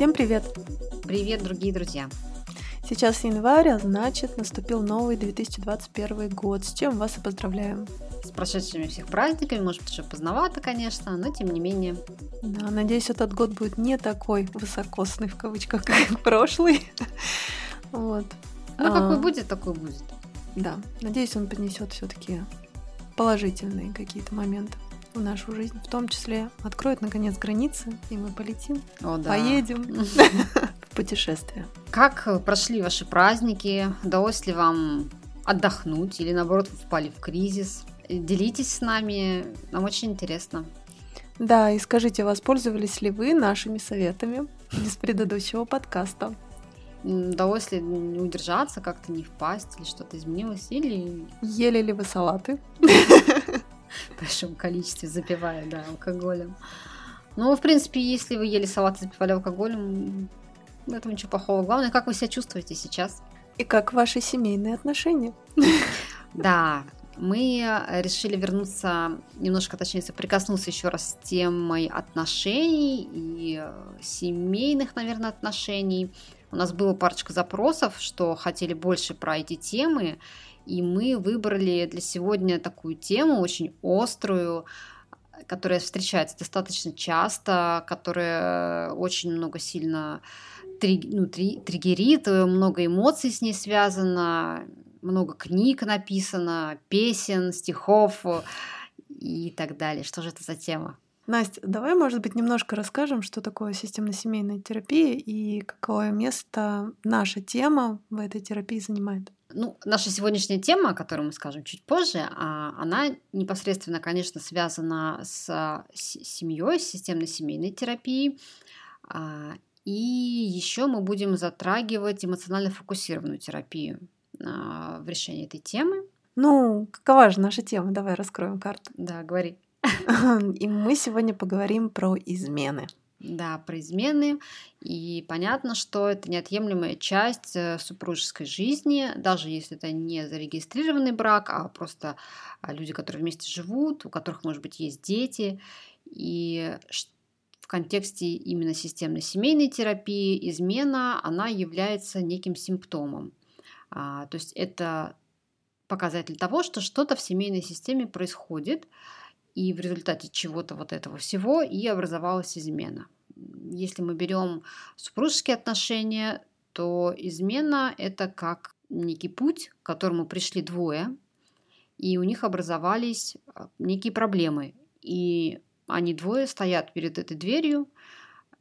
Всем привет! Привет, дорогие друзья! Сейчас январь, а значит наступил новый 2021 год, с чем вас и поздравляем. С прошедшими всех праздниками, может быть, уже поздновато, конечно, но тем не менее. Да, надеюсь, этот год будет не такой высокосный, в кавычках, как прошлый. Вот. Ну, а, какой будет, такой будет. Да, надеюсь, он принесет все-таки положительные какие-то моменты в нашу жизнь, в том числе откроет наконец границы, и мы полетим, О, да. поедем в путешествие. Как прошли ваши праздники? Удалось ли вам отдохнуть или наоборот впали в кризис? Делитесь с нами, нам очень интересно. Да, и скажите, воспользовались ли вы нашими советами из предыдущего подкаста? Удалось ли не удержаться, как-то не впасть, или что-то изменилось, или... Ели ли вы салаты? В большом количестве, запивая, да, алкоголем. Ну, в принципе, если вы ели салат и запивали алкоголем, в этом ничего плохого. Главное, как вы себя чувствуете сейчас. И как ваши семейные отношения. Да, мы решили вернуться, немножко, точнее, соприкоснуться еще раз с темой отношений и семейных, наверное, отношений. У нас было парочка запросов, что хотели больше про эти темы, и мы выбрали для сегодня такую тему очень острую, которая встречается достаточно часто, которая очень много сильно триг, ну, три, триггерит, много эмоций с ней связано, много книг написано, песен, стихов и так далее. Что же это за тема? Настя, давай, может быть, немножко расскажем, что такое системно-семейная терапия и какое место наша тема в этой терапии занимает. Ну, наша сегодняшняя тема, о которой мы скажем чуть позже, а, она непосредственно, конечно, связана с семьей, с системно-семейной терапией. А, и еще мы будем затрагивать эмоционально фокусированную терапию а, в решении этой темы. Ну, какова же наша тема? Давай раскроем карту. Да, говори. И мы сегодня поговорим про измены. Да, про измены. И понятно, что это неотъемлемая часть э, супружеской жизни, даже если это не зарегистрированный брак, а просто а, люди, которые вместе живут, у которых, может быть, есть дети. И в контексте именно системной семейной терапии измена, она является неким симптомом. А, то есть это показатель того, что что-то в семейной системе происходит, и в результате чего-то вот этого всего и образовалась измена. Если мы берем супружеские отношения, то измена это как некий путь, к которому пришли двое, и у них образовались а, некие проблемы. И они двое стоят перед этой дверью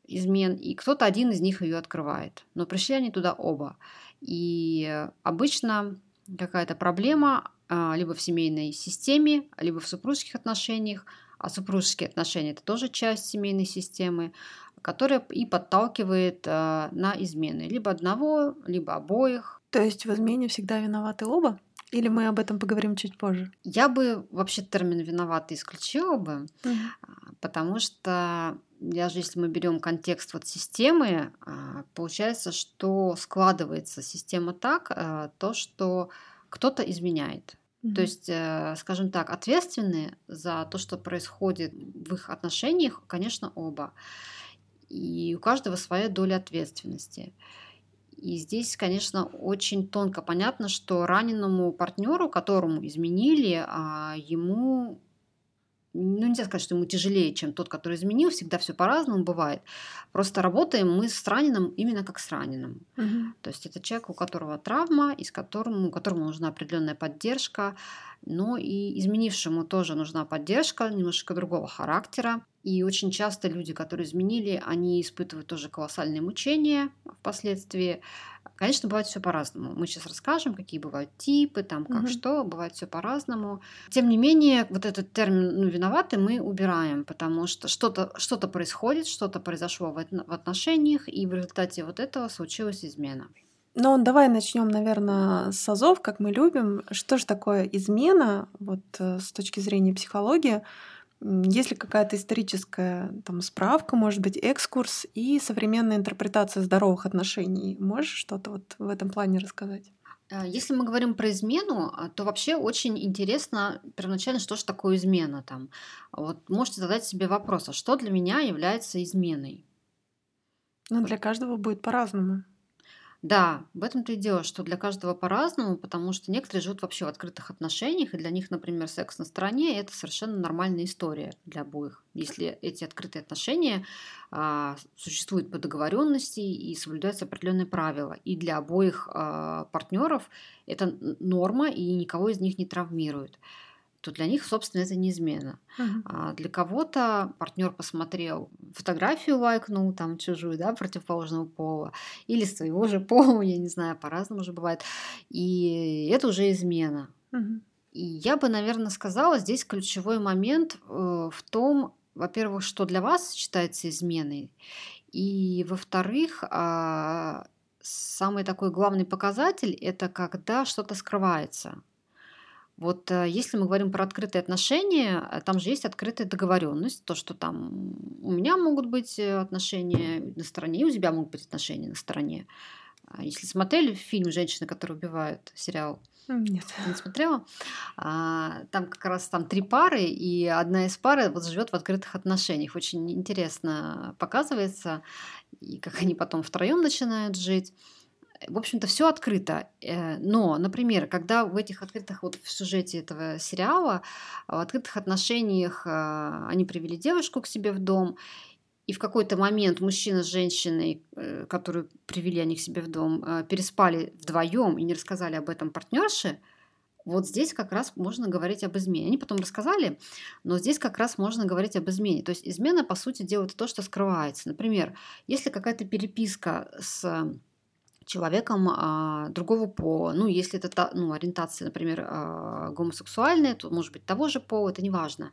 измен, и кто-то один из них ее открывает. Но пришли они туда оба. И обычно какая-то проблема либо в семейной системе, либо в супружеских отношениях. А супружеские отношения – это тоже часть семейной системы, которая и подталкивает а, на измены либо одного, либо обоих. То есть в измене всегда виноваты оба? Или мы об этом поговорим чуть позже? Я бы вообще термин виноватый исключила бы, угу. потому что даже если мы берем контекст вот системы, получается, что складывается система так, то, что кто-то изменяет. Mm-hmm. То есть, э, скажем так, ответственные за то, что происходит в их отношениях, конечно, оба. И у каждого своя доля ответственности. И здесь, конечно, очень тонко понятно, что раненому партнеру, которому изменили, а, ему ну, нельзя сказать, что ему тяжелее, чем тот, который изменил, всегда все по-разному бывает. Просто работаем мы с раненым именно как с раненым. Угу. То есть это человек, у которого травма, и с которым, у которому нужна определенная поддержка, но и изменившему тоже нужна поддержка немножко другого характера. И очень часто люди, которые изменили, они испытывают тоже колоссальные мучения впоследствии. Конечно, бывает все по-разному. Мы сейчас расскажем, какие бывают типы, там как угу. что, бывает все по-разному. Тем не менее, вот этот термин ну, виноваты мы убираем, потому что что-то что происходит, что-то произошло в, в отношениях, и в результате вот этого случилась измена. Ну, давай начнем, наверное, с азов, как мы любим. Что же такое измена, вот э, с точки зрения психологии? Есть ли какая-то историческая там, справка, может быть, экскурс и современная интерпретация здоровых отношений? Можешь что-то вот в этом плане рассказать? Э, если мы говорим про измену, а, то вообще очень интересно первоначально, что же такое измена там. Вот можете задать себе вопрос, а что для меня является изменой? Но для каждого будет по-разному. Да, в этом-то и дело, что для каждого по-разному, потому что некоторые живут вообще в открытых отношениях, и для них, например, секс на стороне – это совершенно нормальная история для обоих. Если эти открытые отношения а, существуют по договоренности и соблюдаются определенные правила, и для обоих а, партнеров это норма и никого из них не травмирует то для них, собственно, это не измена. Uh-huh. А для кого-то партнер посмотрел фотографию, лайкнул там чужую, да, противоположного пола, или своего же пола, я не знаю, по-разному же бывает. И это уже измена. Uh-huh. И я бы, наверное, сказала, здесь ключевой момент э, в том, во-первых, что для вас считается изменой, и, во-вторых, э, самый такой главный показатель – это когда что-то скрывается. Вот э, если мы говорим про открытые отношения, э, там же есть открытая договоренность, то, что там у меня могут быть э, отношения на стороне, и у тебя могут быть отношения на стороне. А если смотрели фильм «Женщины, которые убивают», сериал, нет. Не смотрела. А, там как раз там три пары, и одна из пар вот живет в открытых отношениях. Очень интересно показывается, и как они потом втроем начинают жить в общем-то, все открыто. Э, но, например, когда в этих открытых, вот в сюжете этого сериала, в открытых отношениях э, они привели девушку к себе в дом, и в какой-то момент мужчина с женщиной, э, которую привели они к себе в дом, переспали вдвоем и не рассказали об этом партнерше, вот здесь как раз можно говорить об измене. Они потом рассказали, но здесь как раз можно говорить об измене. То есть измена, по сути, делает то, что скрывается. Например, если какая-то переписка с человеком а, другого пола. Ну, если это ну, ориентация, например, а, гомосексуальная, то может быть того же пола, это не важно.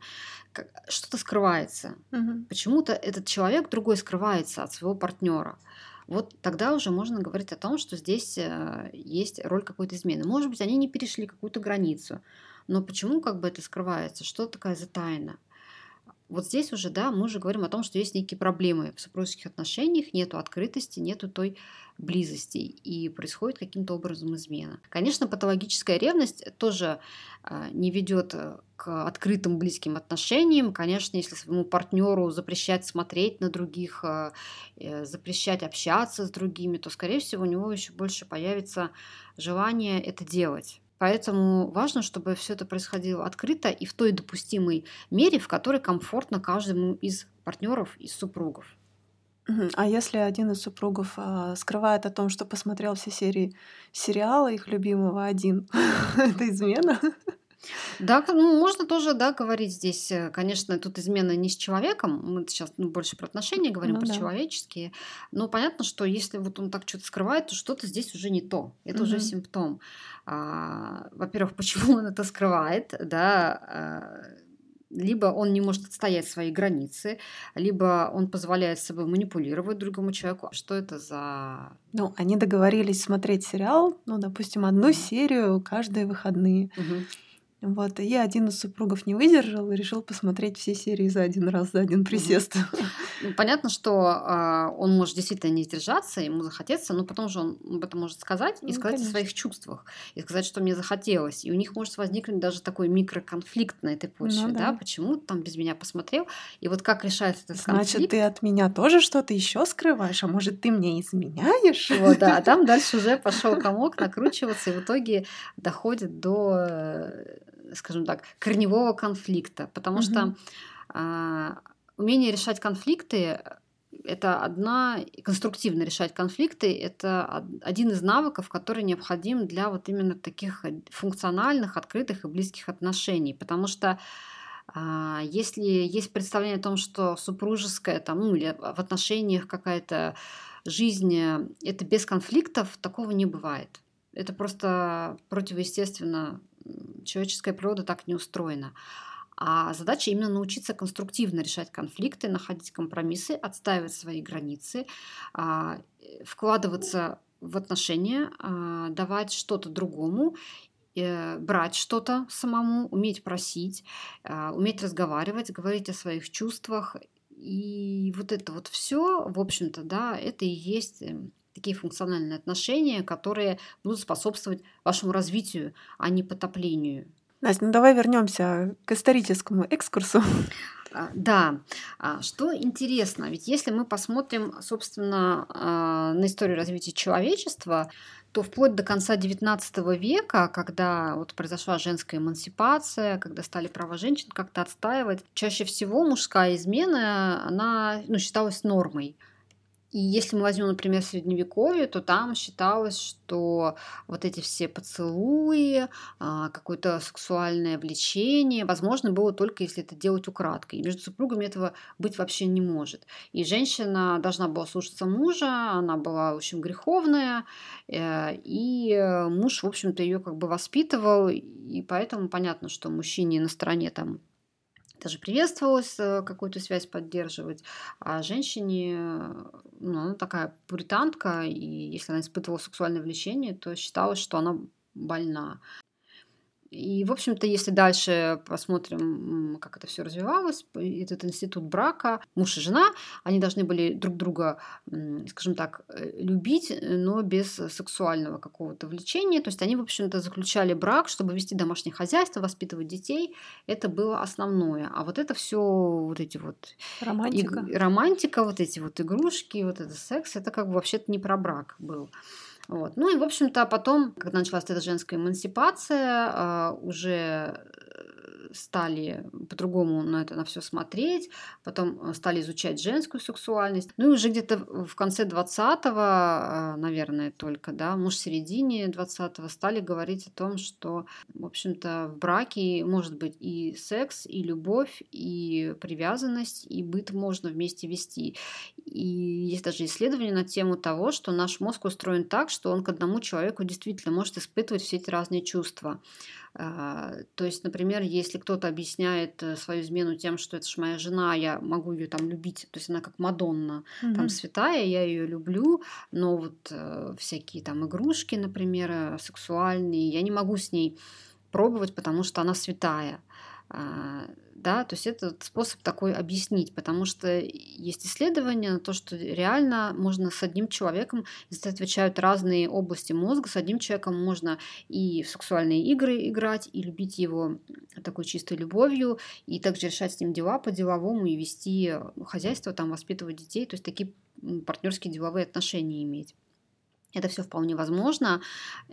Что-то скрывается. Угу. Почему-то этот человек другой скрывается от своего партнера. Вот тогда уже можно говорить о том, что здесь э, есть роль какой-то измены. Может быть, они не перешли какую-то границу, но почему как бы это скрывается? Что такая за тайна? Вот здесь уже, да, мы уже говорим о том, что есть некие проблемы в супружеских отношениях, нету открытости, нету той близости, и происходит каким-то образом измена. Конечно, патологическая ревность тоже а, не ведет э, к открытым близким отношениям. Конечно, если своему партнеру запрещать смотреть на других, а, э, запрещать общаться с другими, то, скорее всего, у него еще больше появится желание это делать. Поэтому важно, чтобы все это происходило открыто и в той допустимой мере, в которой комфортно каждому из партнеров, из супругов. А если один из супругов а, скрывает о том, что посмотрел все серии сериала их любимого один, это измена? Да, ну, можно тоже, да, говорить здесь, э, конечно, тут измена не с человеком, мы сейчас ну, больше про отношения говорим, ну, про да. человеческие, но понятно, что если вот он так что-то скрывает, то что-то здесь уже не то, это угу. уже симптом. А, во-первых, почему он это скрывает, да, а, либо он не может отстоять свои границы, либо он позволяет собой манипулировать другому человеку. Что это за... Ну, они договорились смотреть сериал, ну, допустим, одну серию каждые выходные. Угу. Вот, и один из супругов не выдержал и решил посмотреть все серии за один раз, за один присест. Ну, понятно, что э, он может действительно не сдержаться, ему захотеться, но потом же он об этом может сказать и ну, сказать конечно. о своих чувствах, и сказать, что мне захотелось. И у них может возникнуть даже такой микроконфликт на этой почве, ну, да. да, почему ты там без меня посмотрел, и вот как решается этот Значит, конфликт. Значит, ты от меня тоже что-то еще скрываешь, а может, ты мне изменяешь? Вот, да, а там дальше уже пошел комок накручиваться, и в итоге доходит до э, скажем так, корневого конфликта, потому mm-hmm. что а, умение решать конфликты это одна конструктивно решать конфликты это один из навыков, который необходим для вот именно таких функциональных, открытых и близких отношений, потому что а, если есть представление о том, что супружеская там, ну, или в отношениях какая-то жизнь это без конфликтов, такого не бывает. Это просто противоестественно человеческая природа так не устроена. А задача именно научиться конструктивно решать конфликты, находить компромиссы, отстаивать свои границы, а, вкладываться в отношения, а, давать что-то другому, э, брать что-то самому, уметь просить, а, уметь разговаривать, говорить о своих чувствах. И вот это вот все, в общем-то, да, это и есть эм, такие функциональные отношения, которые будут способствовать вашему развитию, а не потоплению. Настя, ну давай вернемся к историческому экскурсу. А, да, а, что интересно, ведь если мы посмотрим, собственно, а, на историю развития человечества, то вплоть до конца XIX века, когда вот произошла женская эмансипация, когда стали права женщин как-то отстаивать, чаще всего мужская измена, она ну, считалась нормой. И если мы возьмем, например, средневековье, то там считалось, что вот эти все поцелуи, а, какое-то сексуальное влечение, возможно, было только если это делать украдкой. И между супругами этого быть вообще не может. И женщина должна была слушаться мужа, она была, в общем, греховная, э, и муж, в общем-то, ее как бы воспитывал, и поэтому понятно, что мужчине на стороне там даже приветствовалось э, какую-то связь поддерживать, а женщине, ну, она такая пуритантка, и если она испытывала сексуальное влечение, то считалось, что она больна. И, в общем-то, если дальше посмотрим, как это все развивалось, этот институт брака, муж и жена, они должны были друг друга, скажем так, э, любить, но без сексуального какого-то влечения. То есть они, в общем-то, заключали брак, чтобы вести домашнее хозяйство, воспитывать детей. Это было основное. А вот это все, вот эти вот... Романтика. Иг... Романтика, вот эти вот игрушки, вот это секс, это как бы вообще-то не про брак был. Вот. Ну и, в общем-то, потом, когда началась эта женская эмансипация, а, уже стали по-другому на это на все смотреть, потом э, стали изучать женскую сексуальность. Ну и уже где-то в конце 20-го, а, наверное, только, да, может, в середине 20-го стали говорить о том, что, в общем-то, в браке может быть и секс, и любовь, и привязанность, и быт можно вместе вести. И есть даже исследования на тему того, что наш мозг устроен так, что он к одному человеку действительно может испытывать все эти разные чувства. А, то есть, например, если кто-то объясняет э, свою измену тем, что это же моя жена, я могу ее там любить, то есть она как Мадонна, mm-hmm. там святая, я ее люблю, но вот э, всякие там игрушки, например, э, сексуальные, я не могу с ней пробовать, потому что она святая. А, да, то есть это способ такой объяснить, потому что есть исследования на то, что реально можно с одним человеком, здесь отвечают разные области мозга, с одним человеком можно и в сексуальные игры играть, и любить его такой чистой любовью, и также решать с ним дела по-деловому, и вести хозяйство, там, воспитывать детей, то есть такие партнерские деловые отношения иметь. Это все вполне возможно.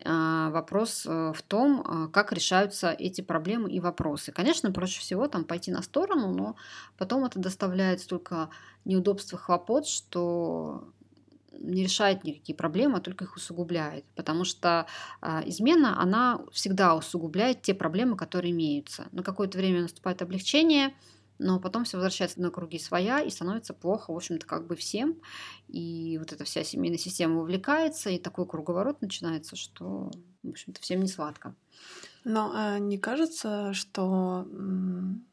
А, вопрос э, в том, а, как решаются эти проблемы и вопросы. Конечно, проще всего там пойти на сторону, но потом это доставляет столько неудобств и хлопот, что не решает никакие проблемы, а только их усугубляет. Потому что э, измена, она всегда усугубляет те проблемы, которые имеются. На какое-то время наступает облегчение, но потом все возвращается на круги своя и становится плохо, в общем-то, как бы всем. И вот эта вся семейная система вовлекается, и такой круговорот начинается, что, в общем-то, всем не сладко. Но а не кажется, что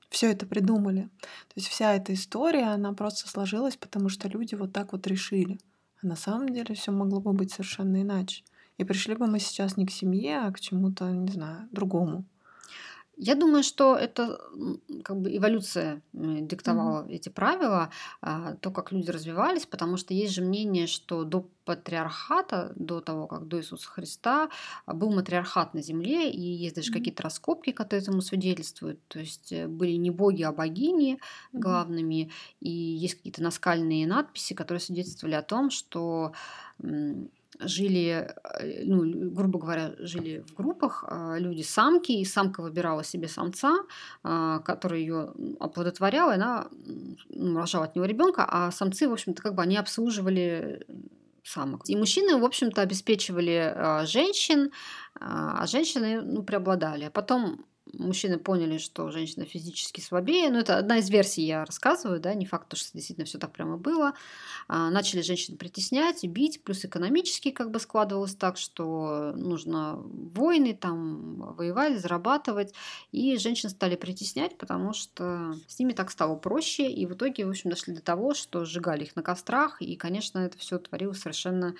все это придумали? То есть вся эта история, она просто сложилась, потому что люди вот так вот решили. А на самом деле все могло бы быть совершенно иначе. И пришли бы мы сейчас не к семье, а к чему-то, не знаю, другому. Я думаю, что это как бы эволюция диктовала mm-hmm. эти правила, а, то, как люди развивались, потому что есть же мнение, что до патриархата, до того, как до Иисуса Христа, а, был матриархат на земле, и есть даже mm-hmm. какие-то раскопки, которые этому свидетельствуют. То есть э, были не боги, а богини главными, mm-hmm. и есть какие-то наскальные надписи, которые свидетельствовали о том, что жили, э, ну, грубо говоря, жили в группах а, люди самки, и самка выбирала себе самца, а, который ее оплодотворял, и она ну, рожала от него ребенка, а самцы, в общем-то, как бы они обслуживали самок. И мужчины, в общем-то, обеспечивали а, женщин, а женщины ну, преобладали. А потом мужчины поняли, что женщина физически слабее. Ну, это одна из версий, я рассказываю, да, не факт, что действительно все так прямо было. А, начали женщин притеснять, бить, плюс экономически как бы складывалось так, что нужно войны, там, воевать, зарабатывать. И женщин стали притеснять, потому что с ними так стало проще. И в итоге, в общем, дошли до того, что сжигали их на кострах. И, конечно, это все творилось совершенно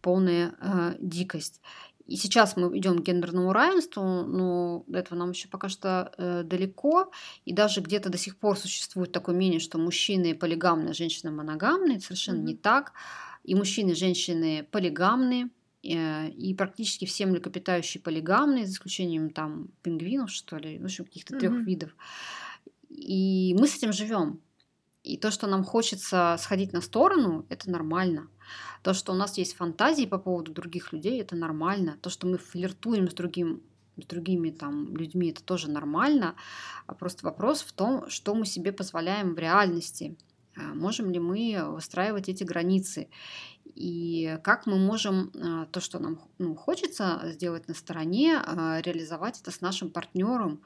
полная э, дикость. И сейчас мы идем к гендерному равенству, но до этого нам еще пока что э, далеко. И даже где-то до сих пор существует такое мнение, что мужчины полигамны, женщины моногамны. Это совершенно mm-hmm. не так. И мужчины и женщины полигамны. Э, и практически все млекопитающие полигамные, за исключением там пингвинов, что ли, в общем, каких-то mm-hmm. трех видов. И мы с этим живем. И то, что нам хочется сходить на сторону, это нормально. То, что у нас есть фантазии по поводу других людей, это нормально. То, что мы флиртуем с другим с другими там людьми, это тоже нормально. А просто вопрос в том, что мы себе позволяем в реальности. А можем ли мы выстраивать эти границы? И как мы можем а, то, что нам ну, хочется сделать на стороне, а, реализовать это с нашим партнером,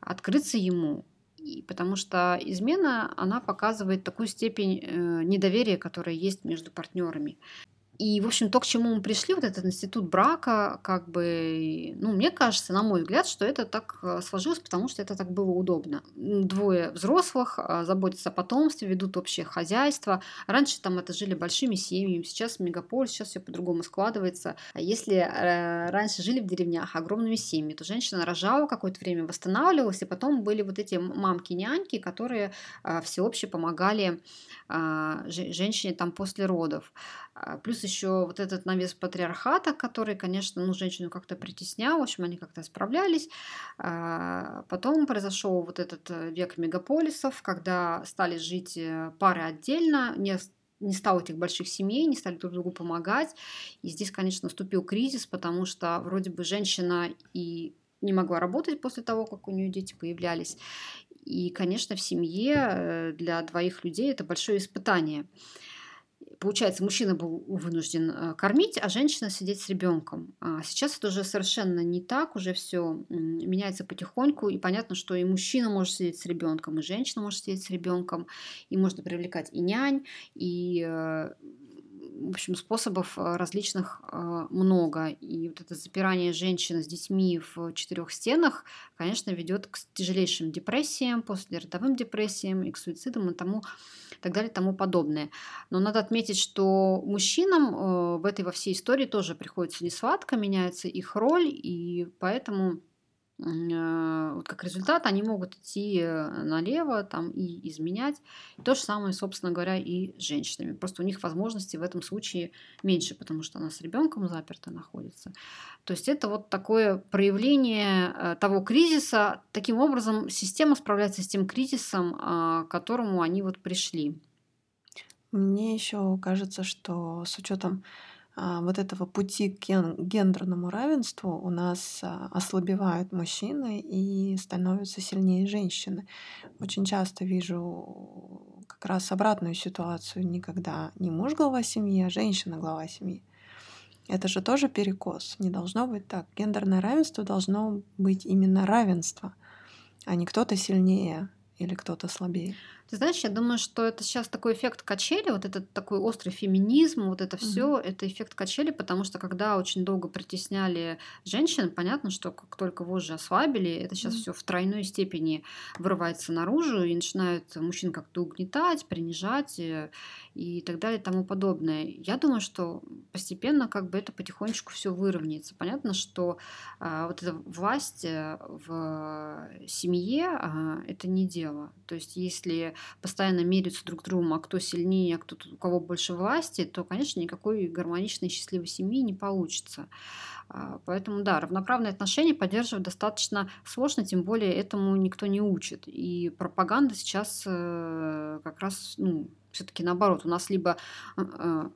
открыться ему, и потому что измена, она показывает такую степень э, недоверия, которая есть между партнерами. И, в общем, то, к чему мы пришли, вот этот институт брака, как бы, ну, мне кажется, на мой взгляд, что это так э, сложилось, потому что это так было удобно. Двое взрослых а, заботятся о потомстве, ведут общее хозяйство. Раньше там это жили большими семьями, сейчас мегаполис, сейчас все по-другому складывается. А если э, раньше жили в деревнях огромными семьями, то женщина рожала какое-то время, восстанавливалась, и потом были вот эти мамки-няньки, которые э, всеобще помогали женщине там после родов. А, плюс еще вот этот навес патриархата, который, конечно, ну, женщину как-то притеснял, в общем, они как-то справлялись. А, потом произошел вот этот э, век мегаполисов, когда стали жить э, пары отдельно, не не стало этих больших семей, не стали друг другу помогать. И здесь, конечно, наступил кризис, потому что вроде бы женщина и не могла работать после того, как у нее дети появлялись. И, конечно, в семье э, для двоих людей это большое испытание. Получается, мужчина был вынужден э, кормить, а женщина сидеть с ребенком. А сейчас это уже совершенно не так, уже все меняется потихоньку, и понятно, что и мужчина может сидеть с ребенком, и женщина может сидеть с ребенком, и можно привлекать и нянь, и э, в общем, способов э, различных много. И вот это запирание женщины с детьми в четырех стенах, конечно, ведет к тяжелейшим депрессиям, послеродовым депрессиям и к суицидам и тому так далее тому подобное. Но надо отметить, что мужчинам э, в этой во всей истории тоже приходится несладко, меняется их роль, и поэтому э, вот как результат они могут идти э, налево там, и изменять. То же самое, собственно говоря, и с женщинами. Просто у них возможности в этом случае меньше, потому что она с ребенком заперта находится. То есть это вот такое проявление того кризиса. Таким образом, система справляется с тем кризисом, а, к которому они вот пришли. Мне еще кажется, что с учетом вот этого пути к гендерному равенству у нас а, ослабевают мужчины и становятся сильнее женщины. Очень часто вижу как раз обратную ситуацию, никогда не муж глава семьи, а женщина глава семьи. Это же тоже перекос. Не должно быть так. Гендерное равенство должно быть именно равенство, а не кто-то сильнее или кто-то слабее. Ты знаешь, я думаю, что это сейчас такой эффект качели, вот этот такой острый феминизм, вот это все, mm-hmm. это эффект качели, потому что когда очень долго притесняли женщин, понятно, что как только вожжи ослабили, это сейчас mm-hmm. все в тройной степени вырывается наружу и начинают мужчин как-то угнетать, принижать э, и так далее и тому подобное. Я думаю, что постепенно как бы это потихонечку все выровняется. Понятно, что а, вот эта власть э, в семье а, это не дело. То есть если постоянно меряются друг другом, а кто сильнее, а кто у кого больше власти, то, конечно, никакой гармоничной счастливой семьи не получится. А, поэтому, да, равноправные отношения поддерживать достаточно сложно, тем более этому никто не учит. И пропаганда сейчас э, как раз, ну, все-таки наоборот, у нас либо э, э,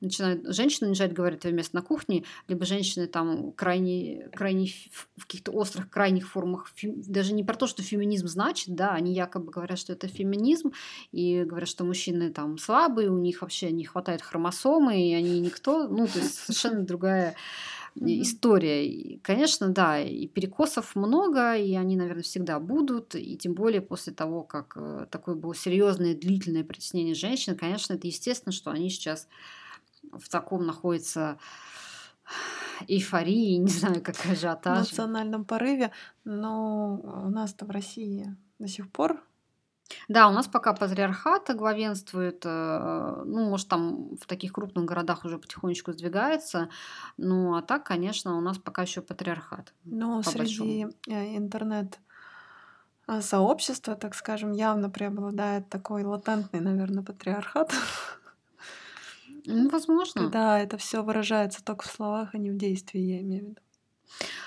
начинают женщины начинают говорить место на кухне, либо женщины там крайне, крайне в каких-то острых крайних формах, даже не про то, что феминизм значит, да, они якобы говорят, что это феминизм, и говорят, что мужчины там слабые, у них вообще не хватает хромосомы, и они никто, ну, то есть совершенно другая история. И, конечно, да, и перекосов много, и они, наверное, всегда будут, и тем более после того, как э, такое было серьезное, длительное притеснение женщин, конечно, это естественно, что они сейчас в таком находится эйфории, не знаю, как ажиотаж. В национальном порыве, но у нас-то в России до сих пор да, у нас пока патриархат главенствует, э, ну, может, там в таких крупных городах уже потихонечку сдвигается, ну, а так, конечно, у нас пока еще патриархат. Но среди э, интернет сообщества, так скажем, явно преобладает такой латентный, наверное, патриархат. Ну, возможно. Да, это все выражается только в словах, а не в действии, я имею в виду.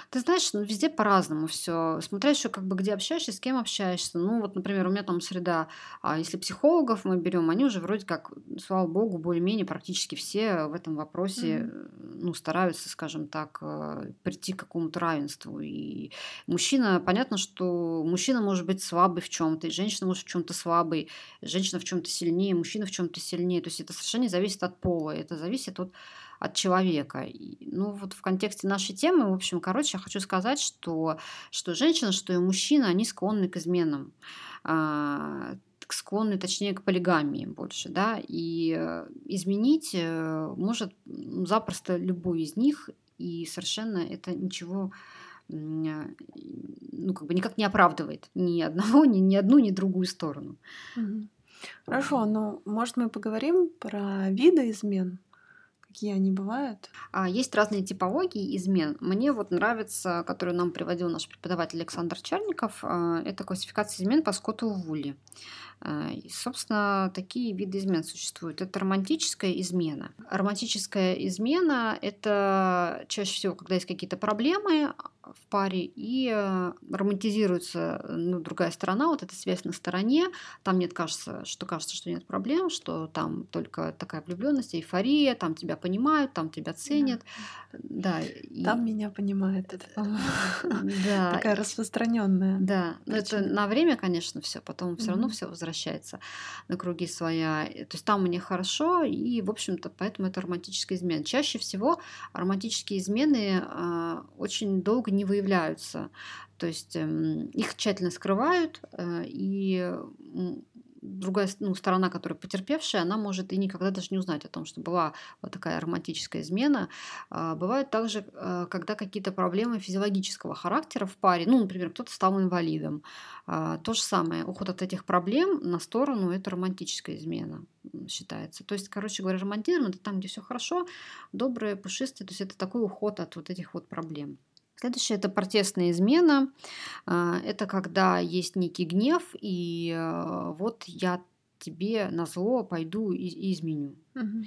Ты знаешь, ну, везде по-разному все. Смотря еще как бы где общаешься, с кем общаешься. Ну, вот, например, у меня там среда, а если психологов мы берем, они уже вроде как, слава богу, более-менее практически все в этом вопросе, mm-hmm. ну, стараются, скажем так, э, прийти к какому-то равенству. И мужчина, понятно, что мужчина может быть слабый в чем-то, и женщина может в чем-то слабый, женщина в чем-то сильнее, мужчина в чем-то сильнее. То есть это совершенно не зависит от пола, это зависит от от человека. И, ну, вот в контексте нашей темы, в общем, короче, я хочу сказать, что, что женщина, что и мужчина, они склонны к изменам а, склонны, точнее, к полигамии больше, да, и э, изменить э, может запросто любой из них, и совершенно это ничего а, ну, как бы никак не оправдывает ни одного, ни, ни одну, ни другую сторону. Хорошо, ну, может, мы поговорим про виды измен? Какие они бывают? А, есть разные типологии измен. Мне вот нравится, которую нам приводил наш преподаватель Александр Черников, а, это классификация измен по Скотту Вулли. А, и, собственно, такие виды измен существуют. Это романтическая измена. Романтическая измена – это чаще всего, когда есть какие-то проблемы, в паре и э, романтизируется ну, другая сторона, вот эта связь на стороне. Там нет, кажется, что кажется, что нет проблем, что там только такая влюбленность, эйфория, там тебя понимают, там тебя ценят. Да. И... Там меня понимают. Это, да. такая распространенная. Да. Но это на время, конечно, все. Потом все равно все возвращается на круги своя. То есть там мне хорошо, и, в общем-то, поэтому это романтическая измена. Чаще всего романтические измены э, очень долго не выявляются. То есть эм, их тщательно скрывают, э, и другая ну, сторона, которая потерпевшая, она может и никогда даже не узнать о том, что была вот такая романтическая измена. А, бывает также, э, когда какие-то проблемы физиологического характера в паре, ну, например, кто-то стал инвалидом. А, то же самое, уход от этих проблем на сторону – это романтическая измена считается. То есть, короче говоря, романтизм – это там, где все хорошо, доброе, пушистое, то есть это такой уход от вот этих вот проблем. Следующее – это протестная измена. А, это когда есть некий гнев, и э, вот я тебе на зло пойду и, изменю. Угу.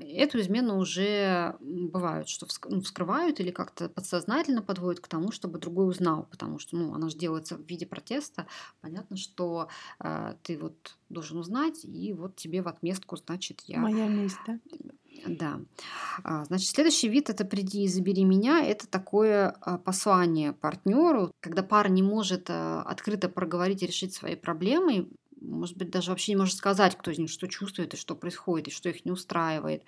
Эту измену уже бывает, что ну, вскрывают или как-то подсознательно подводят к тому, чтобы другой узнал, потому что ну, она же делается в виде протеста. Понятно, что э, ты вот должен узнать, и вот тебе в отместку, значит, я... Моя месть, да? Да. А, значит, следующий вид это приди и забери меня. Это такое а, послание партнеру, когда пара не может а, открыто проговорить и решить свои проблемы, может быть, даже вообще не может сказать, кто из них что чувствует и что происходит, и что их не устраивает.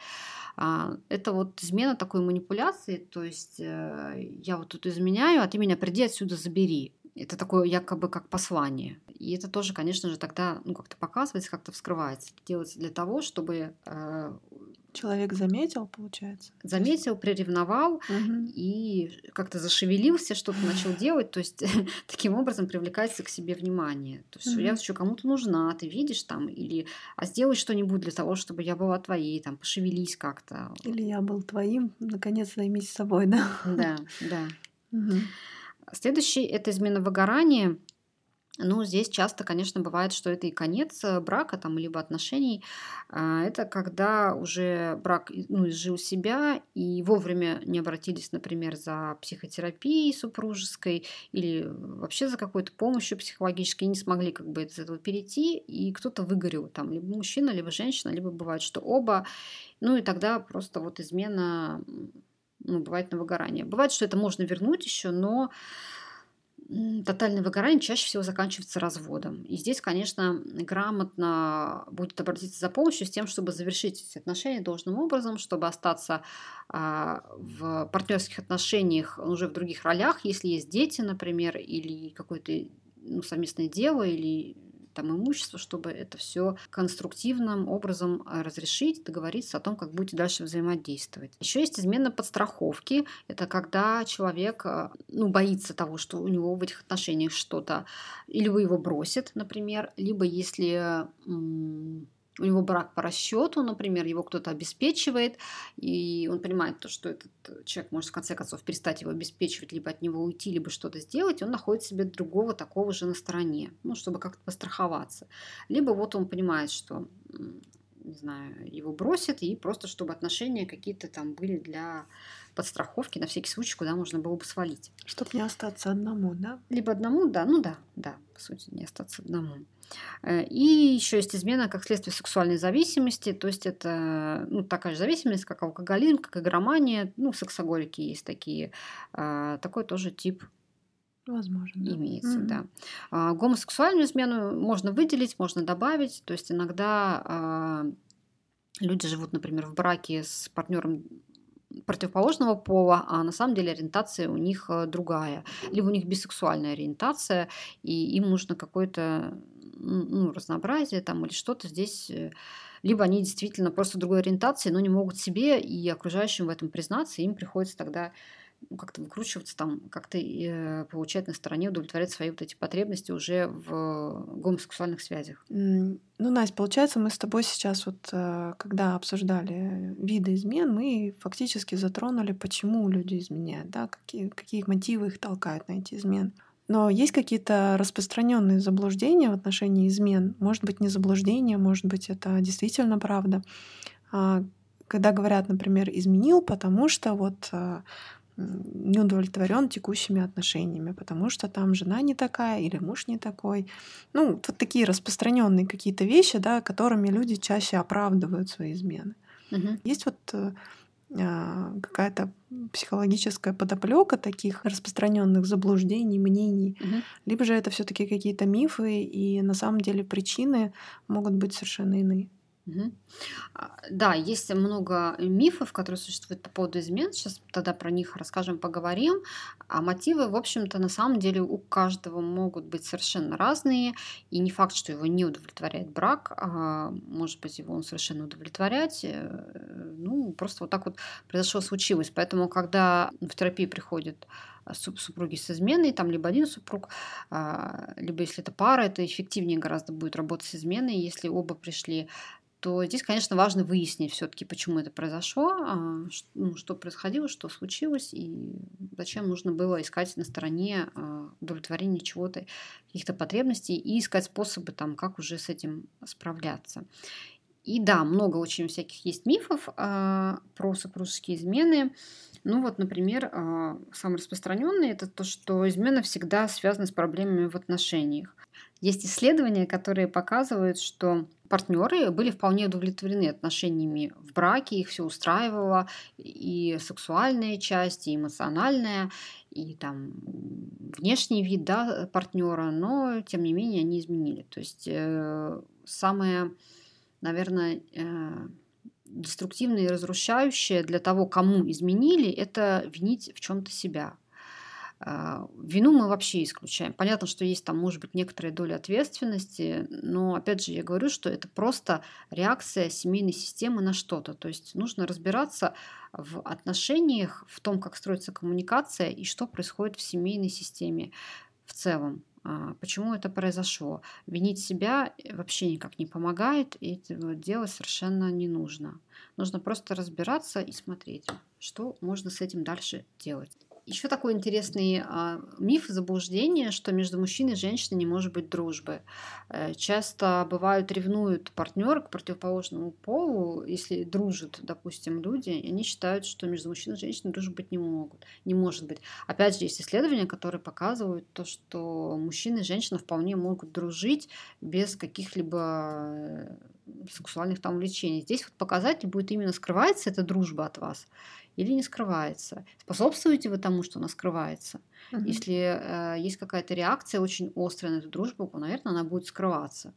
Это вот измена такой манипуляции, то есть э, я вот тут изменяю, а ты меня приди отсюда забери. Это такое якобы как послание. И это тоже, конечно же, тогда ну, как-то показывается, как-то вскрывается. Это делается для того, чтобы э, Человек заметил, получается? Заметил, приревновал угу. и как-то зашевелился, что-то начал делать. То есть таким образом привлекается к себе внимание. То есть угу. я еще кому-то нужна, ты видишь там, или а сделай что-нибудь для того, чтобы я была твоей, там, пошевелись как-то. Или я был твоим, наконец займись собой, да? Да, да. Угу. Следующий это измена выгорания. Ну, здесь часто, конечно, бывает, что это и конец э, брака там, либо отношений. А, это когда уже брак ну, изжил себя и вовремя не обратились, например, за психотерапией супружеской или вообще за какой-то помощью психологической, и не смогли как бы из этого перейти, и кто-то выгорел, там, либо мужчина, либо женщина, либо бывает, что оба. Ну и тогда просто вот измена ну, бывает на выгорание. Бывает, что это можно вернуть еще, но тотальное выгорание чаще всего заканчивается разводом. И здесь, конечно, грамотно будет обратиться за помощью с тем, чтобы завершить эти отношения должным образом, чтобы остаться а, в партнерских отношениях уже в других ролях, если есть дети, например, или какое-то ну, совместное дело, или там имущество, чтобы это все конструктивным образом э, разрешить, договориться о том, как будете дальше взаимодействовать. Еще есть измена подстраховки. Это когда человек э, ну, боится того, что у него в этих отношениях что-то, вы его бросит, например, либо если у него брак по расчету, например, его кто-то обеспечивает, и он понимает то, что этот человек может в конце концов перестать его обеспечивать, либо от него уйти, либо что-то сделать, он находит себе другого такого же на стороне, ну, чтобы как-то постраховаться. Либо вот он понимает, что не знаю, его бросит, и просто чтобы отношения какие-то там были для подстраховки на всякий случай, куда можно было бы свалить. Чтобы не остаться одному, да? Либо одному, да, ну да, да, по сути, не остаться одному. Э, и еще есть измена как следствие сексуальной зависимости, то есть это ну, такая же зависимость, как алкоголизм, как игромания, ну, сексоголики есть такие. А, такой тоже тип Возможно. Имеется, mm-hmm. да. А, гомосексуальную измену можно выделить, можно добавить. То есть иногда а, люди живут, например, в браке с партнером противоположного пола, а на самом деле ориентация у них э, другая. Либо у них бисексуальная ориентация, и им нужно какое-то ну, разнообразие там или что-то здесь э, либо они действительно просто другой ориентации, но не могут себе и окружающим в этом признаться, и им приходится тогда ну, как-то выкручиваться там, как-то э, получать на стороне, удовлетворять свои вот эти потребности уже в гомосексуальных связях. Ну, Настя, получается, мы с тобой сейчас вот, э, когда обсуждали виды измен, мы фактически затронули, почему люди изменяют, да, какие, какие мотивы их толкают на эти измены. Но есть какие-то распространенные заблуждения в отношении измен. Может быть, не заблуждение, может быть, это действительно правда. А, когда говорят, например, изменил, потому что вот э, не удовлетворен текущими отношениями, потому что там жена не такая или муж не такой. Ну, вот такие распространенные какие-то вещи, да, которыми люди чаще оправдывают свои измены. Угу. Есть вот э, а, какая-то психологическая подоплека таких распространенных заблуждений, мнений, угу. либо же это все-таки какие-то мифы, и на самом деле причины могут быть совершенно иные. Угу. Да, есть много мифов, которые существуют по поводу измен. Сейчас тогда про них расскажем, поговорим. А мотивы, в общем-то, на самом деле у каждого могут быть совершенно разные. И не факт, что его не удовлетворяет брак. А может быть, его он совершенно удовлетворять. Э, ну, просто вот так вот произошло, случилось. Поэтому, когда в терапии приходит супруги с изменой, там либо один супруг, а, либо если это пара, это эффективнее гораздо будет работать с изменой, если оба пришли то здесь, конечно, важно выяснить все-таки, почему это произошло, а, ну, что происходило, что случилось, и зачем нужно было искать на стороне а, удовлетворения чего-то, каких-то потребностей, и искать способы, там, как уже с этим справляться. И да, много очень всяких есть мифов э, про супружеские измены. Ну вот, например, э, самый распространенный это то, что измена всегда связана с проблемами в отношениях. Есть исследования, которые показывают, что партнеры были вполне удовлетворены отношениями в браке, их все устраивало, и сексуальная часть, и эмоциональная, и там внешний вид да, партнера, но тем не менее они изменили. То есть э, самое, наверное, э, деструктивное и разрушающее для того, кому изменили, это винить в чем-то себя. А, вину мы вообще исключаем. Понятно, что есть там, может быть, некоторая доля ответственности, но, опять же, я говорю, что это просто реакция семейной системы на что-то. То есть нужно разбираться в отношениях, в том, как строится коммуникация и что происходит в семейной системе в целом. А, почему это произошло? Винить себя вообще никак не помогает, и этого делать совершенно не нужно. Нужно просто разбираться и смотреть, что можно с этим дальше делать. Еще такой интересный а, миф заблуждение, что между мужчиной и женщиной не может быть дружбы. Э, часто бывают ревнуют партнер к противоположному полу, если дружат, допустим, люди, и они считают, что между мужчиной и женщиной дружбы быть не могут, не может быть. Опять же, есть исследования, которые показывают то, что мужчина и женщина вполне могут дружить без каких-либо э, сексуальных там увлечений. Здесь вот показатель будет именно скрывается эта дружба от вас или не скрывается. Способствуете вы тому, что она скрывается. Угу. Если э, есть какая-то реакция очень острая на эту дружбу, то, наверное, она будет скрываться.